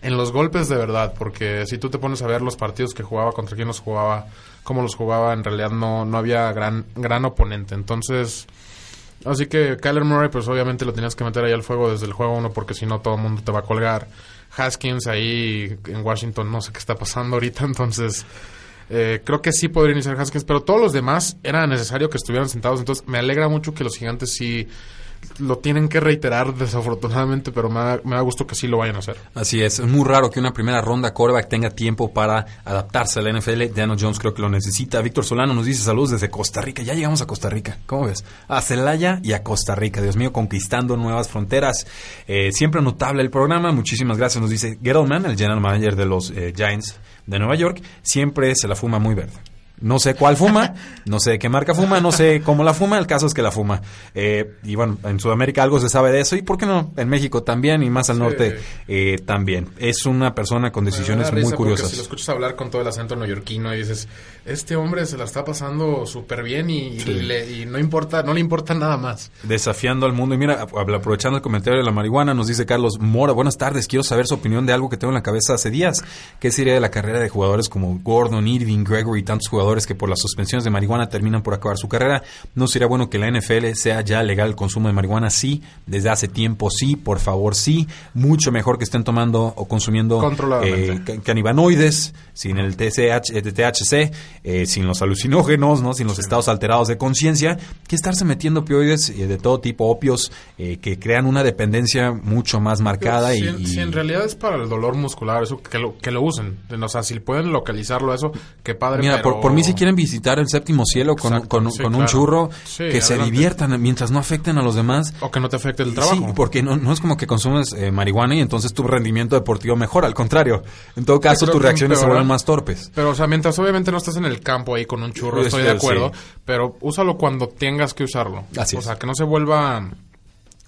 en los golpes de verdad, porque si tú te pones a ver los partidos que jugaba, contra quién los jugaba, cómo los jugaba, en realidad no, no había gran, gran oponente. Entonces, así que Kyler Murray, pues obviamente lo tenías que meter ahí al fuego desde el juego uno, porque si no todo el mundo te va a colgar. Haskins ahí en Washington, no sé qué está pasando ahorita, entonces... Eh, creo que sí podría iniciar Haskins, pero todos los demás era necesario que estuvieran sentados. Entonces me alegra mucho que los gigantes sí lo tienen que reiterar desafortunadamente, pero me da, gusto que sí lo vayan a hacer. Así es, es muy raro que una primera ronda quarterback tenga tiempo para adaptarse a la NFL. Daniel Jones creo que lo necesita. Víctor Solano nos dice saludos desde Costa Rica. Ya llegamos a Costa Rica, ¿cómo ves? A Celaya y a Costa Rica. Dios mío, conquistando nuevas fronteras. Eh, siempre notable el programa. Muchísimas gracias. Nos dice Gettleman, el general manager de los eh, Giants de Nueva York. Siempre se la fuma muy verde. No sé cuál fuma, no sé qué marca fuma, no sé cómo la fuma, el caso es que la fuma. Eh, y bueno, en Sudamérica algo se sabe de eso y por qué no, en México también y más al norte eh, también. Es una persona con decisiones muy curiosas. Si lo escuchas hablar con todo el acento neoyorquino y dices, este hombre se la está pasando súper bien y, y, no importa, no le importa nada más. Desafiando al mundo. Y mira, aprovechando el comentario de la marihuana, nos dice Carlos Mora, buenas tardes, quiero saber su opinión de algo que tengo en la cabeza hace días. ¿Qué sería de la carrera de jugadores como Gordon, Irving, Gregory y tantos jugadores? Que por las suspensiones de marihuana terminan por acabar su carrera. ¿No sería bueno que la NFL sea ya legal el consumo de marihuana? Sí, desde hace tiempo sí, por favor sí. Mucho mejor que estén tomando o consumiendo eh, canibanoides, sin el TCH, eh, THC, eh, sin los alucinógenos, ¿no? sin los estados alterados de conciencia, que estarse metiendo opioides de todo tipo, opios, que crean una dependencia mucho más marcada. y, si, en realidad es para el dolor muscular, eso que lo, que lo usen. O sea, si pueden localizarlo, eso, que padre. Mira, por, por mí si quieren visitar el séptimo cielo con, un churro, que se diviertan mientras no afecten a los demás. O que no te afecte el trabajo. Sí, porque no, no es como que consumes eh, marihuana y entonces tu rendimiento deportivo mejora, al contrario. En todo caso, tus reacciones se vuelven más torpes. Pero, o sea, mientras obviamente no estás en el campo ahí con un churro, estoy de acuerdo, pero úsalo cuando tengas que usarlo. Así o sea, que no se vuelva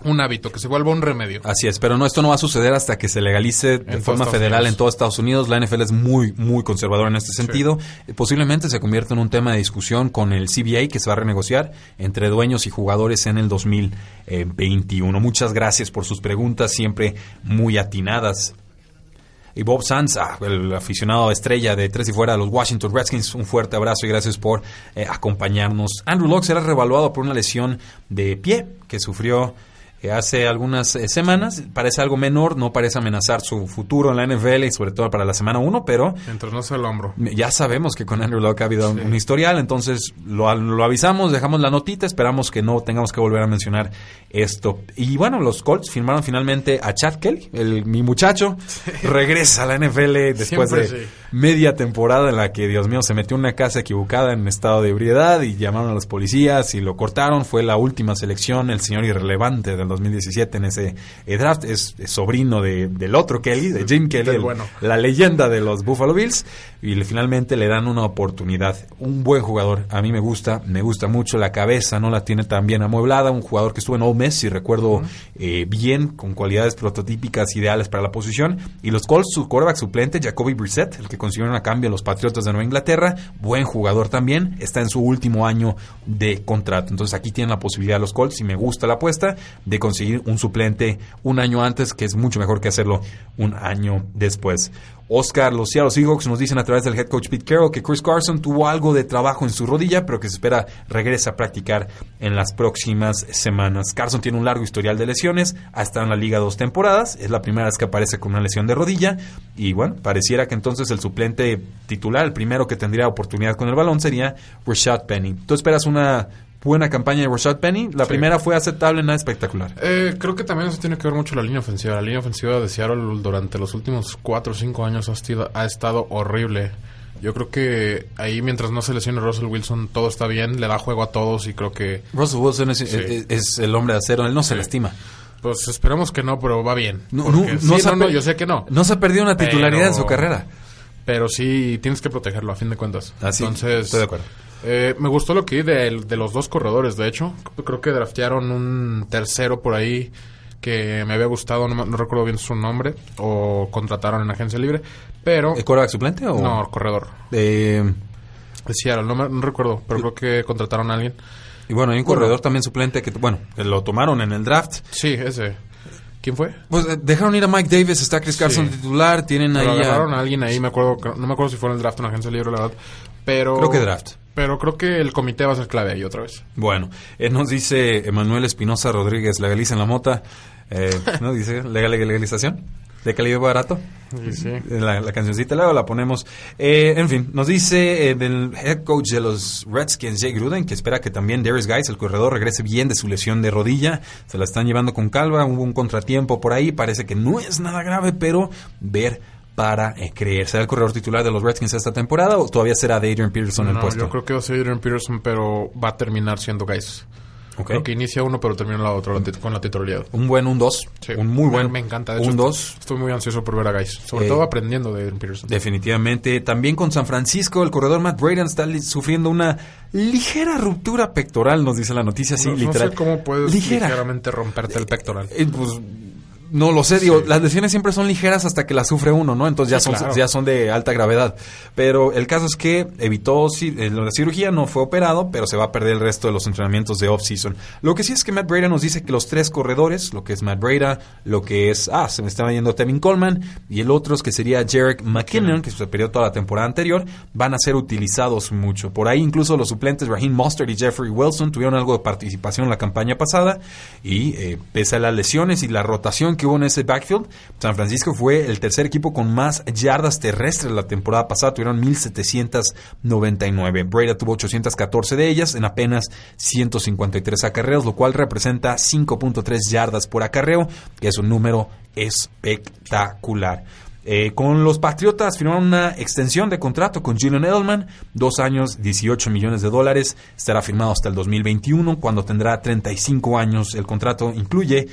un hábito, que se vuelva un remedio. Así es, pero no, esto no va a suceder hasta que se legalice de forma federal en todos Estados Unidos. La NFL es muy, muy conservadora en este sentido. Posiblemente se convierta en un tema de discusión con el CBA que se va a renegociar entre dueños y jugadores en el 2021. Muchas gracias por sus preguntas, siempre muy atinadas. Y Bob Sanz, ah, el aficionado estrella de tres y fuera de los Washington Redskins, un fuerte abrazo y gracias por eh, acompañarnos. Andrew Locke será revaluado por una lesión de pie que sufrió hace algunas eh, semanas. Parece algo menor, no parece amenazar su futuro en la NFL y sobre todo para la semana 1, pero... Sea el hombro. Ya sabemos que con Andrew Locke ha habido un, historial, entonces lo, lo, avisamos, dejamos la notita, esperamos que no tengamos que volver a mencionar esto. Y bueno, los Colts firmaron finalmente a Chad Kelly, el, mi muchacho, regresa a la NFL después de media temporada en la que, Dios mío, se metió en una casa equivocada en estado de ebriedad y llamaron a los policías y lo cortaron. Fue la última selección, el señor irrelevante del 2017 en ese eh, draft. Es, sobrino de, del otro Kelly, de Jim Kelly, la leyenda de los Buffalo Bills. Y finalmente le dan una oportunidad. Un buen jugador, a mí me gusta, me gusta mucho. La cabeza no la tiene tan bien amueblada. Un jugador que estuvo en Ole Miss, si recuerdo eh, bien, con cualidades prototípicas ideales para la posición. Y los Colts, su quarterback suplente, Jacoby Brissett, el que consiguieron a cambio los Patriotas de Nueva Inglaterra. Buen jugador también. Está en su último año de contrato. Entonces aquí tienen la posibilidad los Colts, si me gusta la apuesta, de conseguir un suplente un año antes, que es mucho mejor que hacerlo un año después. Oscar, los Seattle Seahawks nos dicen a través del head coach Pete Carroll que Chris Carson tuvo algo de trabajo en su rodilla, pero que se espera regrese a practicar en las próximas semanas. Carson tiene un largo historial de lesiones, ha estado en la liga dos temporadas, es la primera vez que aparece con una lesión de rodilla y bueno, pareciera que entonces el suplente titular, el primero que tendría oportunidad con el balón sería Rashad Penny. ¿Tú esperas una buena campaña de Rashad Penny. La primera fue aceptable, nada espectacular. Eh, creo que también eso tiene que ver mucho la línea ofensiva. La línea ofensiva de Seattle durante los últimos 4 o 5 años ha, estado, ha estado horrible. Yo creo que ahí mientras no se lesione Russell Wilson todo está bien, le da juego a todos y creo que... Russell Wilson es, es, el hombre de acero, él no se lastima. Pues esperemos que no, pero va bien. No, no, no, yo sé que no. No se ha perdido una titularidad en su carrera. Pero sí tienes que protegerlo a fin de cuentas. Así, Entonces, estoy de acuerdo. Eh, me gustó lo que vi de, de, los dos corredores, de hecho. Creo que draftearon un tercero por ahí que me había gustado, no, recuerdo bien su nombre, o contrataron en agencia libre, pero... ¿El quarterback suplente o...? No, corredor. Eh... Seattle, no, no recuerdo, pero creo que contrataron a alguien. Y bueno, hay un corredor también suplente que, bueno, que lo tomaron en el draft. Sí, ese. ¿Quién fue? Pues eh, dejaron ir a Mike Davis, está Chris Carson titular, tienen pero ahí agarraron a... alguien ahí, me acuerdo, no me acuerdo si fue en el draft o en agencia libre, la verdad, pero... Creo que draft. Pero creo que el comité va a ser clave ahí otra vez. Bueno, eh, nos dice Emanuel Espinosa Rodríguez, legalicen la mota, eh, ¿no? Dice, legal, legalización de calidad barato. Sí, La, la, cancioncita, luego la ponemos. Eh, en fin, nos dice eh, del head coach de los Redskins, Jay Gruden, que espera que también Darius Guys, el corredor, regrese bien de su lesión de rodilla. Se la están llevando con calva, hubo un contratiempo por ahí, parece que no es nada grave, pero ver para eh, creer. ¿Será el corredor titular de los Redskins esta temporada o todavía será de Adrian Peterson el puesto? Yo creo que va a ser Adrian Peterson, pero va a terminar siendo Guys. Creo que inicia uno, pero termina la otra con la titularidad. Un buen, un 2. Un muy buen. Me, encanta. un 2. Estoy, muy ansioso por ver a Guys. Sobre eh, todo aprendiendo de Peterson. Definitivamente. También con San Francisco, el corredor Matt Braden está sufriendo una ligera ruptura pectoral, nos dice la noticia. Sí, literal. No sé cómo puedes ligeramente romperte el pectoral. Eh, pues no lo sé, digo, las lesiones siempre son ligeras hasta que las sufre uno, ¿no? Entonces ya, son, ya son de alta gravedad. Pero el caso es que evitó eh, la cirugía, no fue operado, pero se va a perder el resto de los entrenamientos de off-season. Lo que sí es que Matt Breda nos dice que los tres corredores, lo que es Matt Breda, lo que es, ah, se me estaba yendo Tevin Coleman, y el otro es que sería Jarek McKinnon, que se perdió toda la temporada anterior, van a ser utilizados mucho. Por ahí incluso los suplentes Raheem Mostert y Jeffrey Wilson tuvieron algo de participación en la campaña pasada, y eh, pese a las lesiones y la rotación que hubo en ese backfield. San Francisco fue el tercer equipo con más yardas terrestres la temporada pasada, tuvieron 1799. Breda tuvo 814 de ellas en apenas 153 acarreos, lo cual representa 5.3 yardas por acarreo, que es un número espectacular. Eh, con los Patriotas firmaron una extensión de contrato con Julian Edelman, dos años, 18 millones de dólares. Estará firmado hasta el 2021, cuando tendrá 35 años. El contrato incluye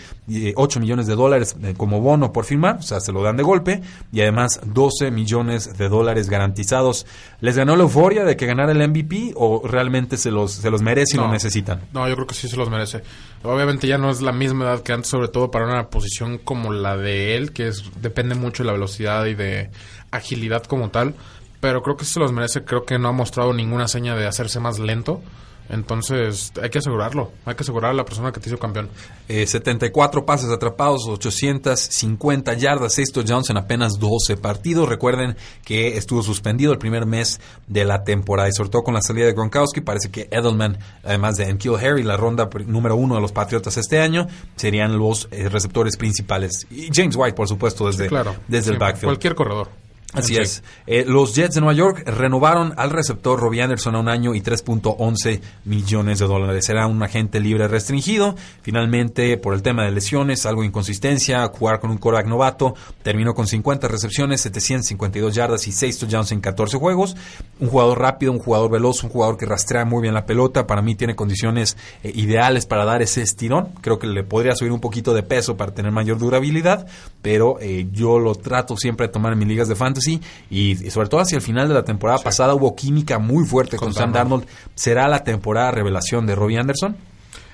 8 eh, millones de dólares eh, como bono por firmar, o sea, se lo dan de golpe, y además 12 millones de dólares garantizados. ¿Les ganó la euforia de que ganara el MVP o realmente se los, se los merece y lo necesitan? No, yo creo que sí se los merece. Obviamente ya no es la misma edad que antes, sobre todo para una posición como la de él, que es, depende mucho de la velocidad y de agilidad como tal. Pero creo que se los merece. Creo que no ha mostrado ninguna seña de hacerse más lento. Entonces, hay que asegurarlo. Hay que asegurar a la persona que te hizo campeón. 74 eh, pases atrapados, 850 yardas, 6 touchdowns en apenas 12 partidos. Recuerden que estuvo suspendido el primer mes de la temporada y sobre todo con la salida de Gronkowski. Parece que Edelman, además de Enkil Harry, la ronda número uno de los Patriotas este año, serían los eh, receptores principales. Y James White, por supuesto, desde, desde el backfield. Cualquier corredor. Así es. Eh, los Jets de Nueva York renovaron al receptor Robbie Anderson a un año y 3.11 millones de dólares. Será un agente libre restringido. Finalmente, por el tema de lesiones, algo de inconsistencia, jugar con un quarterback novato, terminó con 50 recepciones, 752 yardas y 6 touchdowns en 14 juegos. Un jugador rápido, un jugador veloz, un jugador que rastrea muy bien la pelota. Para mí tiene condiciones eh, ideales para dar ese estirón. Creo que le podría subir un poquito de peso para tener mayor durabilidad, pero eh, yo lo trato siempre de tomar en mis ligas de fantasy y, sobre todo hacia el final de la temporada pasada hubo química muy fuerte con, Sam Darnold. ¿Será la temporada revelación de Robbie Anderson?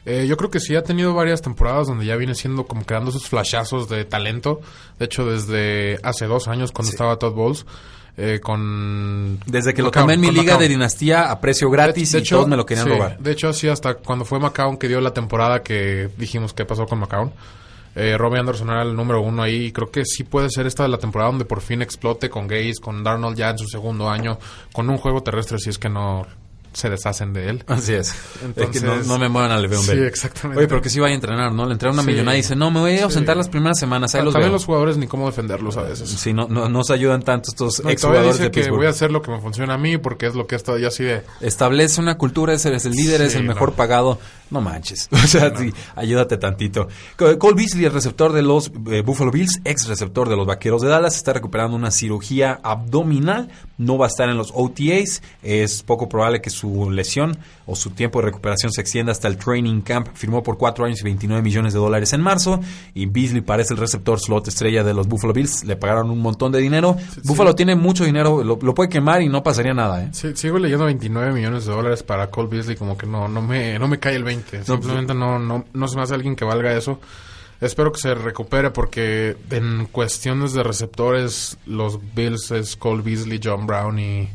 Eh, yo creo que sí ha tenido varias temporadas donde ya viene siendo como creando esos flashazos de talento. De hecho, desde hace dos años cuando estaba Todd Bowles. Eh, con desde que lo tomé en mi liga de dinastía a precio gratis y todos me lo querían robar. De hecho, sí, hasta cuando fue McCown que dio la temporada que dijimos qué pasó con McCown. Eh, Robbie Anderson era el número uno ahí. Y creo que sí puede ser esta de la temporada donde por fin explote con Gaze, con Darnold ya en su segundo año, con un juego terrestre, si es que no se deshacen de él. Así es. Entonces, es que no, me muevan al Le'Veon. Sí, exactamente. Oye, pero que sí vaya a entrenar, ¿no? Le entrena una millonada y dice, no, me voy a ausentar las primeras semanas. Ahí los También los jugadores ni cómo defenderlos a veces. Sí, no, no, se ayudan tanto estos ex jugadores de que voy a hacer lo que me funciona a mí porque es lo que he estado ya así de... Establece una cultura, eres el líder, es el mejor pagado. No manches. O sea, sí, ayúdate tantito. Cole Beasley, el receptor de los eh, Buffalo Bills, ex receptor de los Vaqueros de Dallas, está recuperando una cirugía abdominal. No va a estar en los OTAs. Es poco probable que su lesión o su tiempo de recuperación se extienda hasta el training camp. Firmó por 4 años y 29 millones de dólares en marzo. Y Beasley parece el receptor slot estrella de los Buffalo Bills. Le pagaron un montón de dinero. Buffalo tiene mucho dinero. Lo, puede quemar y no pasaría nada. ¿eh? sigo leyendo 29 millones de dólares para Cole Beasley. Como que no, no, me, no me cae el 20. Simplemente no, no, no se me hace alguien que valga eso. Espero que se recupere porque en cuestiones de receptores, los Bills es Cole Beasley, John Brown y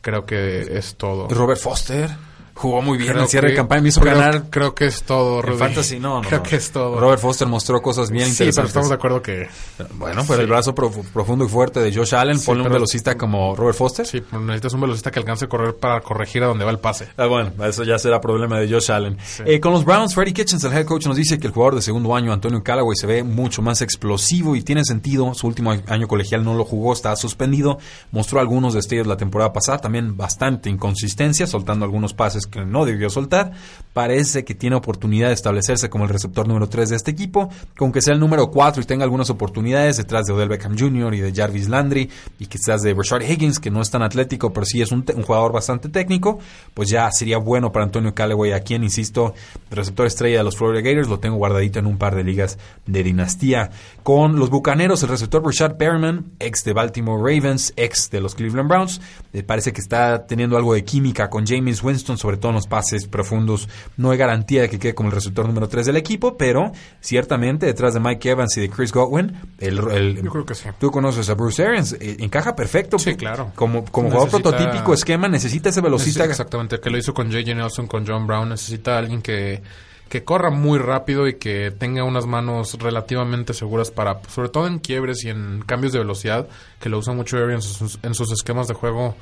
creo que es todo. Robert Foster jugó muy bien el cierre de campaña, me hizo ganar. Creo que es todo, En fantasy no, Creo que es todo. Robert Foster mostró cosas bien interesantes. Sí, pero estamos de acuerdo que... Bueno, pero el brazo profundo y fuerte de Josh Allen, ponle un velocista como Robert Foster. Sí, pero necesitas un velocista que alcance a correr para corregir a donde va el pase. Ah, bueno, eso ya será problema de Josh Allen. Eh, con los Browns, Freddie Kitchens, el head coach, nos dice que el jugador de segundo año, Antonio Callaway, se ve mucho más explosivo y tiene sentido. Su último año colegial no lo jugó, está suspendido. Mostró algunos destellos la temporada pasada, también bastante inconsistencia, soltando algunos pases que no debió soltar Parece que tiene oportunidad de establecerse como el receptor número 3 de este equipo, con que sea el número 4 y tenga algunas oportunidades detrás de Odell Beckham Jr. y de Jarvis Landry y quizás de Rashard Higgins, que no es tan atlético, pero sí es un, jugador bastante técnico, pues ya sería bueno para Antonio Callaway, a quien, insisto, receptor estrella de los Florida Gators, lo tengo guardadito en un par de ligas de dinastía. Con los Bucaneros, el receptor Rashad Perriman, ex de Baltimore Ravens, ex de los Cleveland Browns, me parece que está teniendo algo de química con James Winston, sobre todo en los pases profundos. No hay garantía de que quede como el receptor número 3 del equipo, pero ciertamente detrás de Mike Evans y de Chris Godwin, el, Yo creo que sí. tú conoces a Bruce Arians, eh, encaja perfecto. Sí, claro. Como, como jugador prototípico, esquema, necesita ese velocista. exactamente, que lo hizo con J.J. Nelson, con John Brown, necesita alguien que que corra muy rápido y que tenga unas manos relativamente seguras para, sobre todo en quiebres y en cambios de velocidad, que lo usa mucho Arians en sus esquemas de juego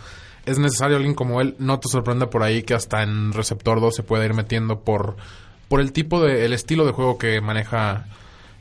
es necesario alguien como él. No te sorprenda por ahí que hasta en receptor 2 se pueda ir metiendo por, por el tipo de, el estilo de juego que maneja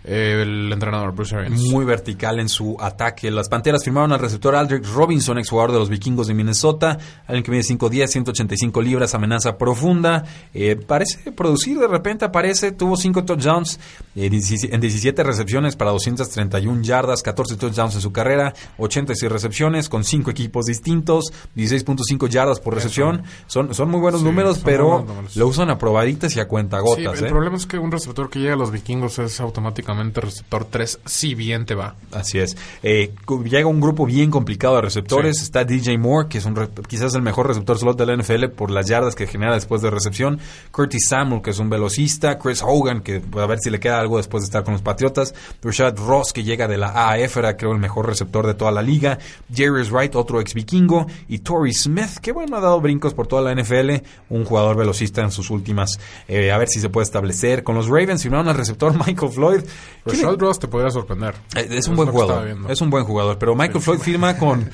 el entrenador Bruce Arians. Muy vertical en su ataque. Las Panteras firmaron al receptor Aldrich Robinson, exjugador de los Vikingos de Minnesota, alguien que mide 5'10, 185 libras, amenaza profunda. Eh, parece producir, de repente aparece, tuvo 5 touchdowns eh, en 17 recepciones para 231 yardas, 14 touchdowns en su carrera, 86 recepciones con 5 equipos distintos, 16.5 yardas por recepción. Son, son muy buenos números, pero lo usan a probaditas y a cuentagotas. el ¿eh? problema es que un receptor que llega a los Vikingos es automáticamente receptor 3, si bien te va. Así es. Eh, llega un grupo bien complicado de receptores. Está DJ Moore, que es un quizás el mejor receptor slot de la NFL por las yardas que genera después de recepción. Curtis Samuel, que es un velocista. Chris Hogan, que a ver si le queda algo después de estar con los Patriotas. Rashad Ross, que llega de la AAF, era creo el mejor receptor de toda la liga. Jerry Wright, otro ex vikingo. Y Torrey Smith, que bueno, ha dado brincos por toda la NFL. Un jugador velocista en sus últimas. Eh, a ver si se puede establecer. Con los Ravens firmaron al receptor Michael Floyd. Rashad Ross te podría sorprender. Eh, es, un buen jugador. Es un buen jugador. Pero Michael Floyd firma con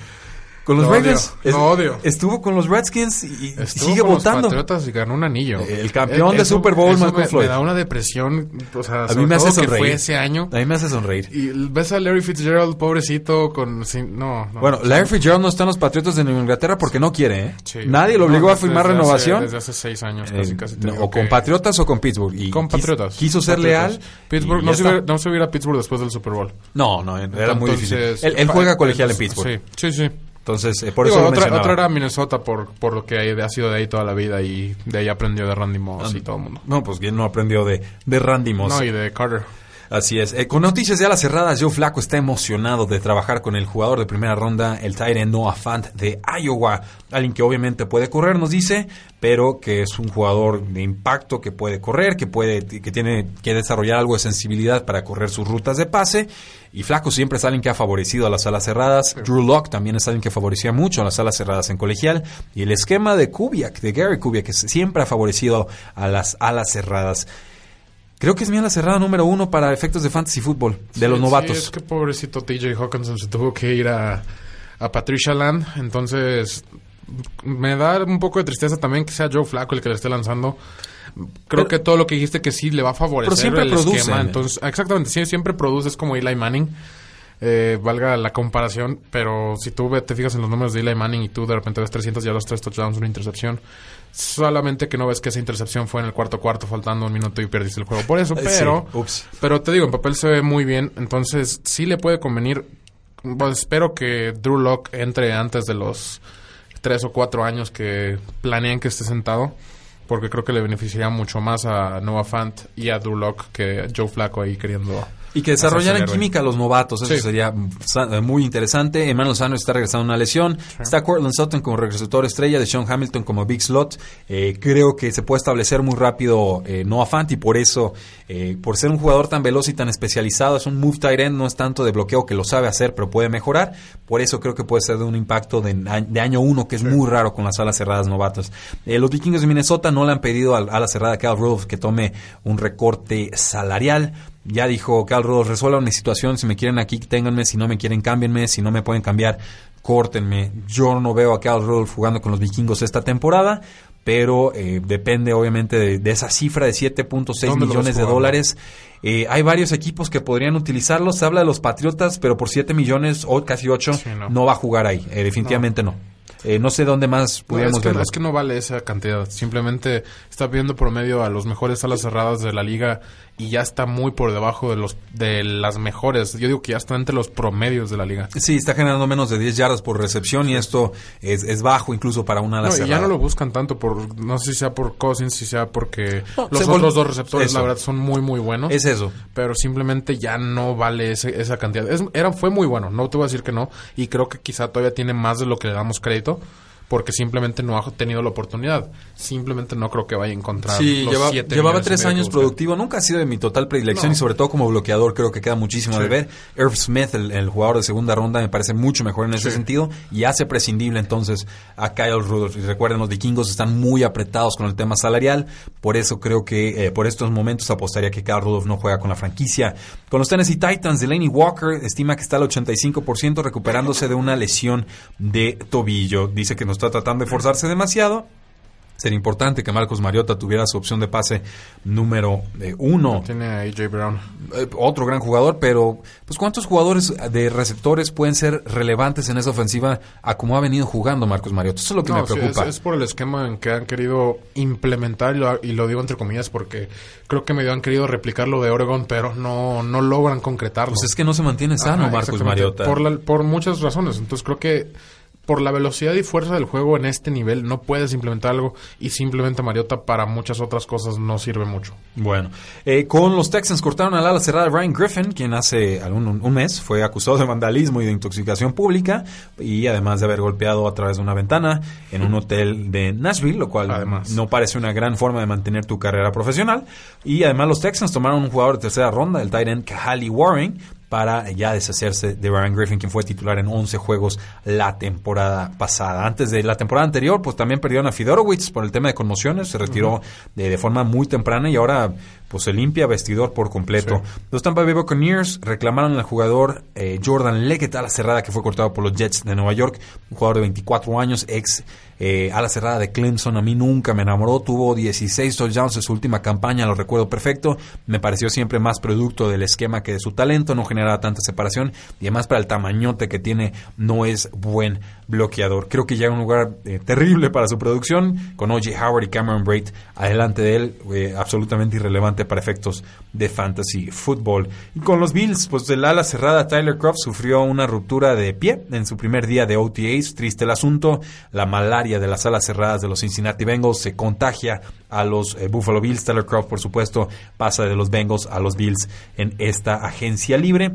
con los Ravens. odio. Estuvo con los Redskins y, sigue votando. Los Patriotas y ganó un anillo. El campeón de Super Bowl, Michael Floyd. Me da una depresión. O sea, a mí me hace sonreír. fue ese año. A mí me hace sonreír. Y ves a Larry Fitzgerald, pobrecito, con. no, Bueno, Larry Fitzgerald no está en los Patriotas de Nueva Inglaterra porque no quiere, ¿eh? Nadie lo obligó a firmar renovación. desde hace seis años, casi, casi. o con Patriotas o con Pittsburgh. Y con Patriotas. Quiso ser leal. Pittsburgh, no se, hubiera, no se hubiera a Pittsburgh después del Super Bowl. No, no, era muy difícil. Él, juega colegial en Pittsburgh. Sí, sí, sí. Entonces, eh, por eso otra, otra, era Minnesota por, por lo que ha sido de ahí toda la vida y de ahí aprendió de Randy Moss y todo el mundo. No, pues quién no aprendió de, de Randy Moss. No, y de Carter. Así es. Eh, con noticias ya las cerradas, Joe Flaco está emocionado de trabajar con el jugador de primera ronda, el Tyrant Noah Fant de Iowa. Alguien que obviamente puede correr, nos dice, pero que es un jugador de impacto, que puede correr, que puede, que tiene que desarrollar algo de sensibilidad para correr sus rutas de pase. Y Flaco siempre es alguien que ha favorecido a las alas cerradas. Drew Locke también es alguien que favorecía mucho a las alas cerradas en colegial. Y el esquema de Kubiak, de Gary Kubiak, que siempre ha favorecido a las alas cerradas. Creo que es mi ala cerrada número uno para efectos de fantasy fútbol, de los novatos. Sí, es que pobrecito TJ Hawkinson se tuvo que ir a, a Patricia Land, entonces me da un poco de tristeza también que sea Joe Flacco el que le esté lanzando. Creo que todo lo que dijiste que sí le va a favorecer siempre el producen. esquema. Entonces, exactamente, sí, siempre produce, es como Eli Manning. Eh, valga la comparación, pero si tú ve- te fijas en los números de Eli Manning y tú de repente ves 300 yardas, 3 touchdowns, una intercepción, solamente que no ves que esa intercepción fue en el cuarto cuarto, faltando un minuto y perdiste el juego por eso, Eh, pero... sí. Pero te digo, en papel se ve muy bien, entonces sí le puede convenir. Pues espero que Drew Lock entre antes de los tres o cuatro años que planean que esté sentado, porque creo que le beneficiaría mucho más a Noah Fant y a Drew Lock que a Joe Flaco ahí queriendo. Y que desarrollaran química a los novatos, eso Sí. sería eh, muy interesante. Emmanuel Sanders está regresando de una lesión. Está Cortland Sutton como receptor estrella, de Sean Hamilton como big slot. Eh, creo que se puede establecer muy rápido eh, Noah Fant y por eso, eh, por ser un jugador tan veloz y tan especializado, es un move tight end, no es tanto de bloqueo que lo sabe hacer, pero puede mejorar. Por eso creo que puede ser de un impacto de, de año uno, que es muy raro con las alas cerradas novatas. Eh, los vikingos de Minnesota no le han pedido al ala cerrada Cal Rudolph que tome un recorte salarial. Ya dijo Cal Rudolph, resuelvan mi situación, si me quieren aquí, ténganme, si no me quieren, cámbienme, si no me pueden cambiar, córtenme. Yo no veo a Cal Rudolph jugando con los vikingos esta temporada, pero eh, depende obviamente de, de esa cifra de 7.6 ¿Dónde lo millones de dólares. Eh, hay varios equipos que podrían utilizarlo. Se habla de los Patriotas, pero por 7 millones o casi 8 Sí, no. no. va a jugar ahí. Eh, definitivamente no. Eh, no sé dónde más No, pudiéramos es, que, verlo. es que no vale esa cantidad. Simplemente está viendo promedio a los mejores alas cerradas de la liga y ya está muy por debajo de los de las mejores. Yo digo que ya está entre los promedios de la liga. Sí, está generando menos de 10 yardas por recepción y esto es, es bajo incluso para una ala No, y cerrada. ya no lo buscan tanto por, no sé si sea por Cousins, si sea porque No, los otros dos receptores, eso. la verdad, son muy, muy buenos. Es eso. pero simplemente ya no vale ese- esa cantidad. Es- era, fue muy bueno, no te voy a decir que no, y creo que quizá todavía tiene más de lo que le damos crédito, porque simplemente no ha tenido la oportunidad. Simplemente no creo que vaya a encontrar Sí, los lleva- siete llevaba tres años productivo. Nunca ha sido de mi total predilección No. y sobre todo como bloqueador creo que queda muchísimo Sí. de ver. Irv Smith, el, el jugador de segunda ronda, me parece mucho mejor en ese Sí. sentido y hace prescindible entonces a Kyle Rudolph. Y recuerden, los vikingos están muy apretados con el tema salarial. Por eso creo que eh, por estos momentos apostaría que Kyle Rudolph no juega con la franquicia. Con los Tennessee Titans, Delaney Walker estima que está al 85% recuperándose de una lesión de tobillo. Dice que no está tratando de forzarse demasiado. Sería importante que Marcos Mariota tuviera su opción de pase número eh, uno. Tiene a AJ Brown. Eh, otro gran jugador, pero pues ¿cuántos jugadores de receptores pueden ser relevantes en esa ofensiva a como ha venido jugando Marcos Mariota? Eso es lo que No, me sí, preocupa. es, es por el esquema en que han querido implementar, y lo, y lo digo entre comillas porque creo que medio han querido replicar lo de Oregon, pero no, no logran concretarlo. Pues es que no se mantiene sano Ajá, Marcos. Mariota. Por, la- por muchas razones. Entonces creo que por la velocidad y fuerza del juego en este nivel no puedes implementar algo y simplemente Mariota para muchas otras cosas no sirve mucho. Bueno, eh, con los Texans cortaron al ala cerrada Ryan Griffin, quien hace algún, un, mes fue acusado de vandalismo y de intoxicación pública, y además de haber golpeado a través de una ventana en un hotel de Nashville, lo cual Además. no parece una gran forma de mantener tu carrera profesional. Y además los Texans tomaron un jugador de tercera ronda, el tight end Kahali Warren, para ya deshacerse de Ryan Griffin, quien fue titular en 11 juegos la temporada pasada. Antes de la temporada anterior, pues también perdieron a Fidorowicz por el tema de conmociones, se retiró de, de forma muy temprana y ahora pues se limpia vestidor por completo. Sí. Los Tampa Bay Buccaneers reclamaron al jugador eh, Jordan Leggett a la cerrada que fue cortado por los Jets de Nueva York, un jugador de 24 años, ex eh, a la cerrada de Clemson. A mí nunca me enamoró, tuvo 16 touchdowns en su última campaña, lo recuerdo perfecto. Me pareció siempre más producto del esquema que de su talento, no generaba tanta separación y además para el tamañote que tiene no es buen bloqueador. Creo que llega a un lugar eh, terrible para su producción con O.J. Howard y Cameron Braid adelante de él, eh, absolutamente irrelevante para efectos de fantasy fútbol. Y con los Bills, pues el ala cerrada Tyler Croft sufrió una ruptura de pie en su primer día de OTAs, triste el asunto, la malaria de las alas cerradas de los Cincinnati Bengals se contagia a los eh, Buffalo Bills, Tyler Croft por supuesto pasa de los Bengals a los Bills en esta agencia libre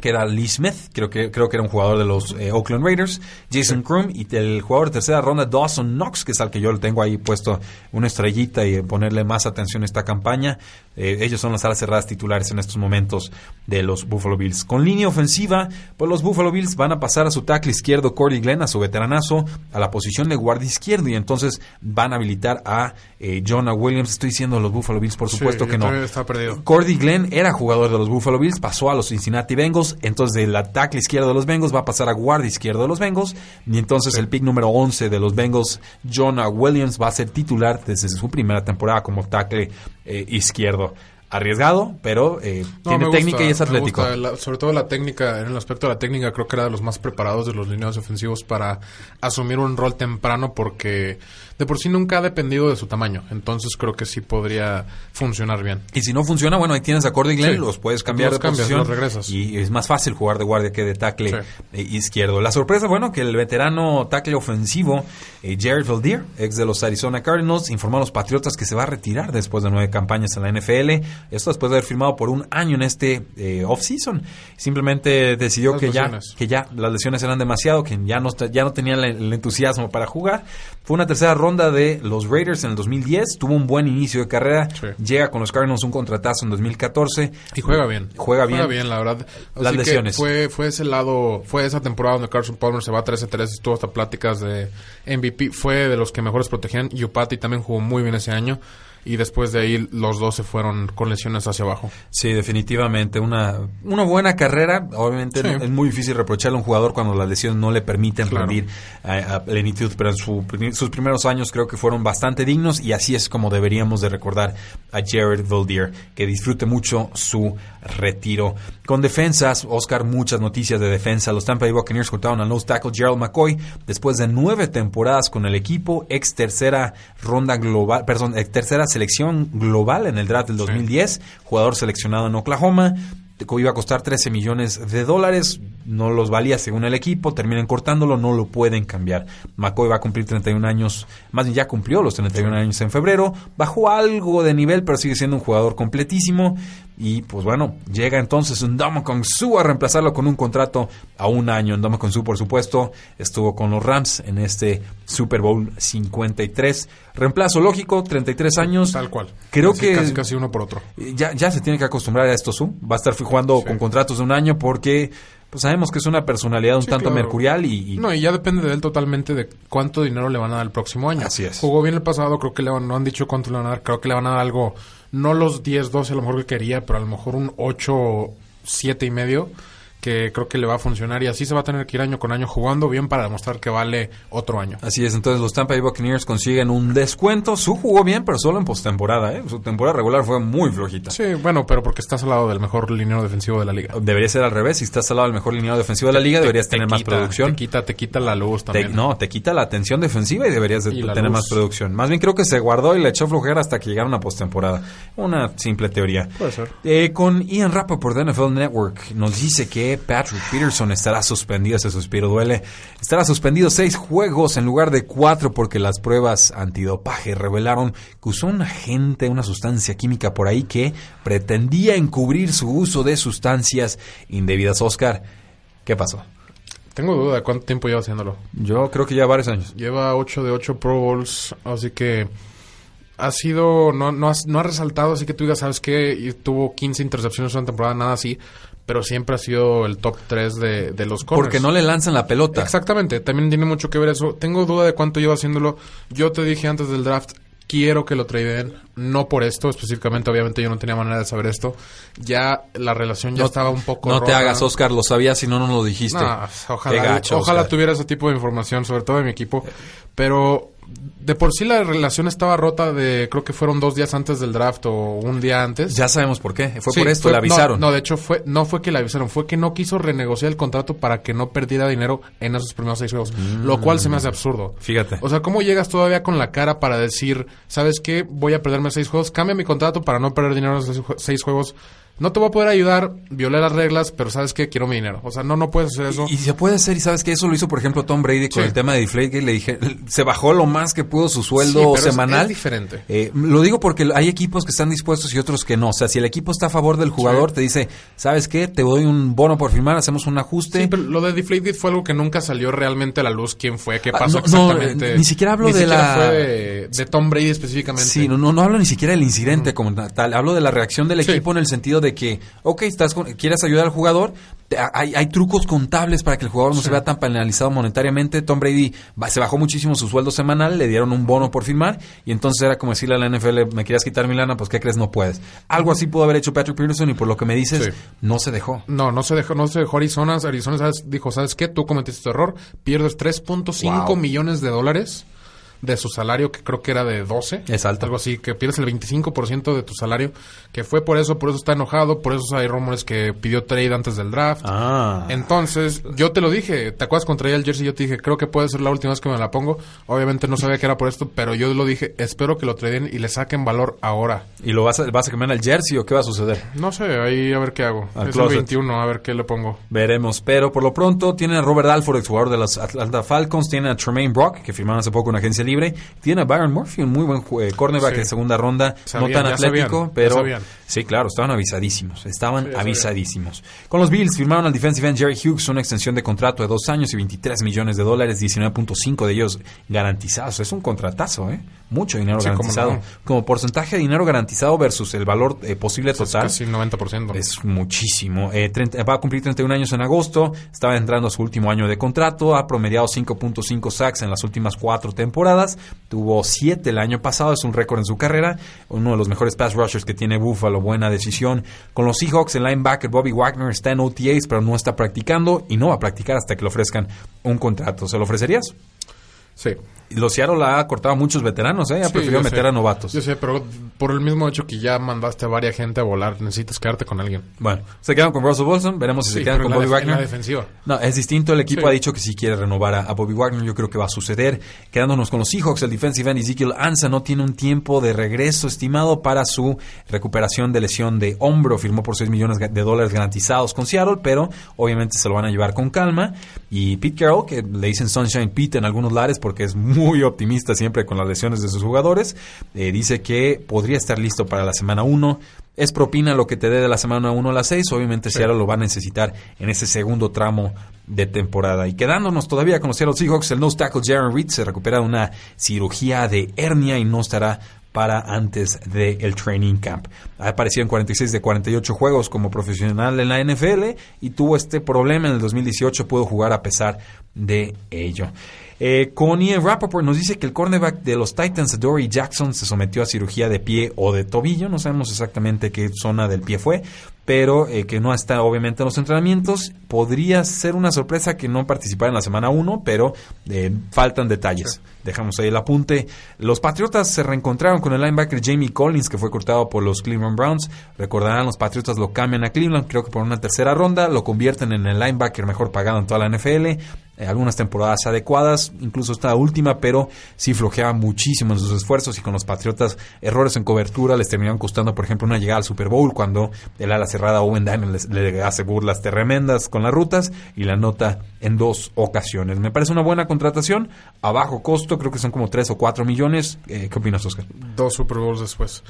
que era Lee Smith, creo que, creo que era un jugador de los eh, Oakland Raiders, Jason Krum y el jugador de tercera ronda Dawson Knox, que es al que yo le tengo ahí puesto una estrellita y ponerle más atención a esta campaña. Eh, ellos son las alas cerradas titulares en estos momentos de los Buffalo Bills. Con línea ofensiva, pues los Buffalo Bills van a pasar a su tackle izquierdo Corey Glenn, a su veteranazo, a la posición de guardia izquierdo y entonces van a habilitar a eh, Jonah Williams. Estoy diciendo los Buffalo Bills, por supuesto Sí, que no. también Está perdido. Cordy Glenn era jugador de los Buffalo Bills, pasó a los Cincinnati Bengals, entonces del tackle izquierdo de los Bengals va a pasar a guardia izquierdo de los Bengals, y entonces el pick número 11 de los Bengals, Jonah Williams, va a ser titular desde su primera temporada como tackle eh, izquierdo arriesgado, pero eh, tiene técnica y es atlético. sobre todo la técnica, en el aspecto de la técnica, creo que era de los más preparados de los lineados ofensivos para asumir un rol temprano porque de por sí nunca ha dependido de su tamaño. Entonces creo que sí podría funcionar bien. Y si no funciona, bueno, ahí tienes a Cordy Glenn, los puedes cambiar de posición. Los regresas. Y es más fácil jugar de guardia que de tackle eh, izquierdo. La sorpresa, bueno, que el veterano tackle ofensivo eh, Jared Valdir, ex de los Arizona Cardinals, informó a los Patriotas que se va a retirar después de nueve campañas en la NFL. Esto después de haber firmado por un año en este eh, off-season. Simplemente decidió que ya, que ya las lesiones eran demasiado, que ya no, ya no tenía el entusiasmo para jugar. Fue una tercera ronda de los Raiders en el 2010, tuvo un buen inicio de carrera, llega con los Cardinals un contratazo en 2014 y juega bien. Juega bien. bien, la verdad. Las lesiones. Fue fue ese lado, fue esa temporada donde Carson Palmer se va 13-3, estuvo hasta pláticas de MVP, fue de los que mejores protegían. Yupati también jugó muy bien ese año y después de ahí los dos se fueron con lesiones hacia abajo. Sí, definitivamente. Una, una buena carrera. Obviamente es muy difícil reprocharle a un jugador cuando las lesiones no le permiten rendir a, plenitud, pero en sus primeros años creo que fueron bastante dignos y así es como deberíamos de recordar a Jared Valdir, que disfrute mucho su retiro. Con defensas, Oscar, muchas noticias de defensa. Los Tampa Bay Buccaneers cortaron al nose tackle Gerald McCoy después de nueve temporadas con el equipo, ex tercera ronda global, perdón, ex tercera selección global en el draft del 2010, jugador seleccionado en Oklahoma, iba a costar 13 millones de dólares, no los valía según el equipo, terminan cortándolo, no lo pueden cambiar. McCoy va a cumplir 31 años, más bien ya cumplió los 31 años en febrero, bajó algo de nivel, pero sigue siendo un jugador completísimo. Y pues bueno, llega entonces un Kong Su a reemplazarlo con un contrato a un año. Un Kong Su, por supuesto, estuvo con los Rams en este Super Bowl 53. Reemplazo lógico, 33 años. Tal cual. Creo que. Casi, casi uno por otro. Ya, ya se tiene que acostumbrar a esto, Su. Va a estar jugando con contratos de un año porque pues sabemos que es una personalidad un tanto mercurial y, No, y ya depende de él totalmente de cuánto dinero le van a dar el próximo año. Así es. Jugó bien el pasado, creo que le van, no han dicho cuánto le van a dar, creo que le van a dar algo no los 10, 12 a lo mejor que quería, pero a lo mejor un 8, 7 y medio que creo que le va a funcionar y así se va a tener que ir año con año jugando bien para demostrar que vale otro año. Así es, entonces los Tampa Bay Buccaneers consiguen un descuento. Su jugó bien, pero solo en postemporada, ¿eh? Su temporada regular fue muy flojita. Sí, bueno, pero porque estás al lado del mejor lineero defensivo de la liga. Debería ser al revés, si estás al lado del mejor lineero defensivo de la liga, deberías tener más producción. Te quita, te quita la luz también. no, te quita la atención defensiva y deberías tener más producción. Más bien creo que se guardó y le echó flojera hasta que llegaron a postemporada. Una simple teoría. Puede ser. Eh, con Ian Rappaport de NFL Network nos dice que Patrick Peterson estará suspendido, ese suspiro duele, estará suspendido seis juegos en lugar de cuatro porque las pruebas antidopaje revelaron que usó un agente, una sustancia química por ahí que pretendía encubrir su uso de sustancias indebidas. Oscar, ¿qué pasó? Tengo duda de cuánto tiempo lleva haciéndolo. Yo creo que ya varios años. Lleva 8 de 8 Pro Bowls, así que ha sido, no, no, ha, resaltado, así que tú digas, ¿sabes qué? tuvo 15 intercepciones en una temporada, nada así pero siempre ha sido el top 3 de, de los corners. Porque no le lanzan la pelota. Exactamente, también tiene mucho que ver eso. Tengo duda de cuánto lleva haciéndolo. Yo te dije antes del draft, quiero que lo traden, no por esto específicamente, obviamente yo no tenía manera de saber esto. Ya la relación ya estaba un poco No te hagas, Oscar, lo sabías si no, no lo dijiste. ojalá, ojalá tuviera ese tipo de información, sobre todo de mi equipo. Pero de por sí la relación estaba rota de, creo que fueron dos días antes del draft o un día antes. Ya sabemos por qué. Fue por esto, le avisaron. No, de hecho fue, no fue que le avisaron, fue que no quiso renegociar el contrato para que no perdiera dinero en esos primeros seis juegos. Lo cual se me hace absurdo. Fíjate. O sea, ¿cómo llegas todavía con la cara para decir, ¿sabes qué? Voy a perderme seis juegos, cambia mi contrato para no perder dinero en esos seis juegos no te voy a poder ayudar, violé las reglas, pero ¿sabes qué? Quiero mi dinero. O sea, no, no puedes hacer eso. Y, se puede hacer, y ¿sabes que Eso lo hizo, por ejemplo, Tom Brady con el tema de Deflate, le dije, se bajó lo más que pudo su sueldo semanal. Es, diferente. Eh, lo digo porque hay equipos que están dispuestos y otros que no. O sea, si el equipo está a favor del jugador, te dice, ¿sabes qué? Te doy un bono por firmar, hacemos un ajuste. Sí, pero lo de Deflated fue algo que nunca salió realmente a la luz. ¿Quién fue? ¿Qué ah, pasó exactamente? ni siquiera hablo de la... Fue de, Tom Brady específicamente. Sí, no, no, hablo ni siquiera del incidente como tal. Hablo de la reacción del equipo en el sentido de de que, ok, estás quieres ayudar al jugador, hay, hay, trucos contables para que el jugador no se vea tan penalizado monetariamente. Tom Brady se bajó muchísimo su sueldo semanal, le dieron un bono por firmar y entonces era como decirle a la NFL, me querías quitar mi lana, pues ¿qué crees? No puedes. Algo así pudo haber hecho Patrick Peterson y por lo que me dices, no se dejó. No, no se dejó, no se dejó Arizona. Arizona dijo, ¿sabes qué? Tú cometiste tu error, pierdes 3.5 millones de dólares de su salario, que creo que era de 12. Es alto. Algo así, que pierdes el 25% de tu salario, que fue por eso, por eso está enojado, por eso hay rumores que pidió trade antes del draft. Ah. Entonces, yo te lo dije, ¿te acuerdas contra el jersey? Yo te dije, creo que puede ser la última vez que me la pongo. Obviamente no sabía que era por esto, pero yo lo dije, espero que lo traden y le saquen valor ahora. ¿Y lo vas a, vas a quemar el jersey o qué va a suceder? No sé, ahí a ver qué hago. es el 21, a ver qué le pongo. Veremos, pero por lo pronto tiene a Robert Alford, exjugador de los Atlanta Falcons, tiene a Tremaine Brock, que firmaron hace poco una agencia libre, tiene a Byron Murphy, un muy buen eh, cornerback de segunda ronda, no tan atlético, pero sí, claro, estaban avisadísimos, estaban avisadísimos. Con los Bills firmaron al defensive end Jerry Hughes una extensión de contrato de dos años y 23 millones de dólares, 19.5 de ellos garantizados. Es un contratazo, ¿eh? Mucho dinero garantizado. Como, porcentaje de dinero garantizado versus el valor eh, posible total. Es casi 90%. Es muchísimo. Eh, va a cumplir 31 años en agosto, estaba entrando a su último año de contrato, ha promediado 5.5 sacks en las últimas cuatro temporadas, tuvo 7 el año pasado, es un récord en su carrera, uno de los mejores pass rushers que tiene Buffalo, buena decisión. Con los Seahawks, el linebacker Bobby Wagner está en OTAs, pero no está practicando y no va a practicar hasta que le ofrezcan un contrato. ¿Se lo ofrecerías? Sí, los Seattle ha cortado a muchos veteranos, ¿eh? Ha preferido meter a novatos. Yo sé, pero por el mismo hecho que ya mandaste a varias gente a volar, necesitas quedarte con alguien. Bueno, se quedan con Russell Wilson, veremos si se quedan con Bobby Wagner. la defensiva. No, es distinto. El equipo ha dicho que si quiere renovar a, Bobby Wagner, yo creo que va a suceder. Quedándonos con los Seahawks, el defensive end Ezekiel Ansa no tiene un tiempo de regreso estimado para su recuperación de lesión de hombro. Firmó por 6 millones de dólares garantizados con Seattle, pero obviamente se lo van a llevar con calma. Y Pete Carroll, que le dicen Sunshine Pete en algunos lares porque es muy optimista siempre con las lesiones de sus jugadores. Eh, dice que podría estar listo para la semana 1. Es propina lo que te dé de la semana 1 a la 6. Obviamente, si ahora lo va a necesitar en ese segundo tramo de temporada. Y quedándonos todavía con los Seattle Seahawks, el nose tackle Jaron Reed se recupera de una cirugía de hernia y no estará para antes del training camp. Ha aparecido en 46 de 48 juegos como profesional en la NFL y tuvo este problema en el 2018, pudo jugar a pesar de ello. Eh, Connie Rappaport nos dice que el cornerback de los Titans, Dory Jackson, se sometió a cirugía de pie o de tobillo. No sabemos exactamente qué zona del pie fue, pero eh, que no está obviamente en los entrenamientos. Podría ser una sorpresa que no participara en la semana 1, pero eh, faltan detalles. Dejamos ahí el apunte. Los Patriotas se reencontraron con el linebacker Jamie Collins, que fue cortado por los Cleveland Browns. Recordarán, los Patriotas lo cambian a Cleveland, creo que por una tercera ronda, lo convierten en el linebacker mejor pagado en toda la NFL. Eh, algunas temporadas adecuadas, incluso esta última, pero sí flojeaba muchísimo en sus esfuerzos y con los Patriotas errores en cobertura les terminaron costando, por ejemplo, una llegada al Super Bowl cuando el ala cerrada Owen Daniel le hace burlas tremendas con las rutas y la nota en dos ocasiones. Me parece una buena contratación, a bajo costo, creo que son como 3 o 4 millones. Eh, ¿Qué opinas, Oscar? Dos Super Bowls después.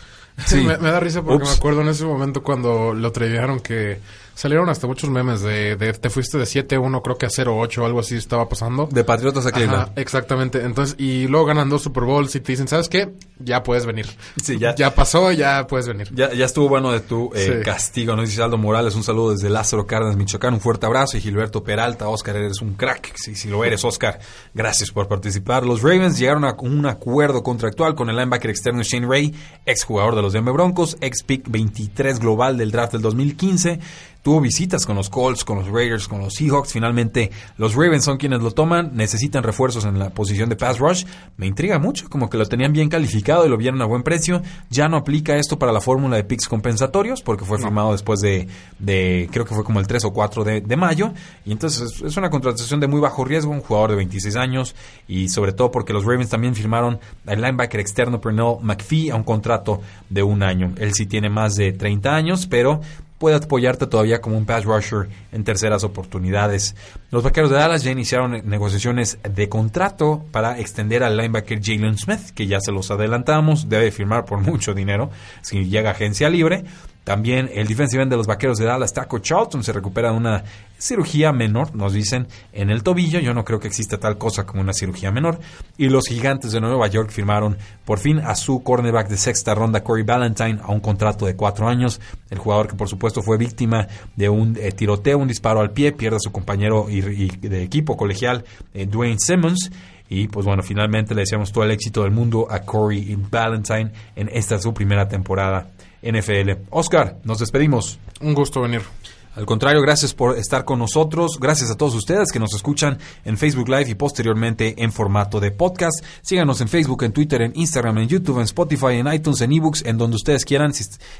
Sí. me, da risa porque me acuerdo en ese momento cuando lo trajeron que Salieron hasta muchos memes de, te fuiste de 7-1, creo que a 0-8 algo así estaba pasando. De Patriotas a Cleveland. exactamente. Entonces, y luego ganan dos Super Bowls y te dicen, ¿sabes qué? Ya puedes venir. Sí, ya. Ya pasó, ya puedes venir. Ya, ya estuvo bueno de tu eh, castigo. Nos dice Aldo Morales, un saludo desde Lázaro Cárdenas, Michoacán. Un fuerte abrazo. Y Gilberto Peralta, Oscar, eres un crack. Sí, si lo eres, Oscar. Gracias por participar. Los Ravens llegaron a un acuerdo contractual con el linebacker externo Shane Ray, exjugador de los Denver Broncos, ex pick 23 global del draft del 2015 tuvo visitas con los Colts, con los Raiders, con los Seahawks. Finalmente, los Ravens son quienes lo toman. Necesitan refuerzos en la posición de pass rush. Me intriga mucho, como que lo tenían bien calificado y lo vieron a buen precio. Ya no aplica esto para la fórmula de picks compensatorios, porque fue firmado después de, de, creo que fue como el 3 o 4 de, de mayo. Y entonces es una contratación de muy bajo riesgo, un jugador de 26 años. Y sobre todo porque los Ravens también firmaron al linebacker externo Pernell McPhee a un contrato de un año. Él sí tiene más de 30 años, pero puede apoyarte todavía como un pass rusher en terceras oportunidades. Los vaqueros de Dallas ya iniciaron negociaciones de contrato para extender al linebacker Jalen Smith, que ya se los adelantamos, debe firmar por mucho dinero si llega agencia libre. También el defensive end de los Vaqueros de Dallas, Taco Charlton, se recupera de una cirugía menor, nos dicen, en el tobillo. Yo no creo que exista tal cosa como una cirugía menor. Y los Gigantes de Nueva York firmaron por fin a su cornerback de sexta ronda, Corey Ballantyne, a un contrato de cuatro años. El jugador que por supuesto fue víctima de un eh, tiroteo, un disparo al pie, pierde a su compañero y, de equipo colegial, eh, Dwayne Simmons. Y pues bueno, finalmente le deseamos todo el éxito del mundo a Corey Ballantyne en esta su primera temporada NFL. Oscar, nos despedimos. Un gusto venir. Al contrario, gracias por estar con nosotros. Gracias a todos ustedes que nos escuchan en Facebook Live y posteriormente en formato de podcast. Síganos en Facebook, en Twitter, en Instagram, en YouTube, en Spotify, en iTunes, en eBooks, en donde ustedes quieran.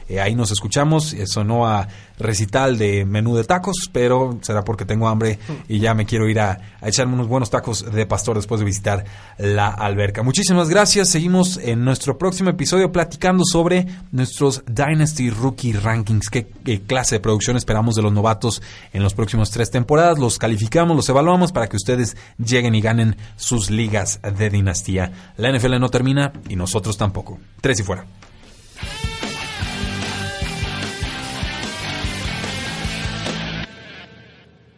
Eh, ahí nos escuchamos. Eso no a recital de menú de tacos, pero será porque tengo hambre y ya me quiero ir a, a echarme unos buenos tacos de pastor después de visitar la alberca. Muchísimas gracias. Seguimos en nuestro próximo episodio platicando sobre nuestros Dynasty Rookie Rankings. ¿Qué, qué clase de producción esperamos de los novatos en los próximos tres temporadas. Los calificamos, los evaluamos para que ustedes lleguen y ganen sus ligas de dinastía. La NFL no termina y nosotros tampoco. Tres y fuera.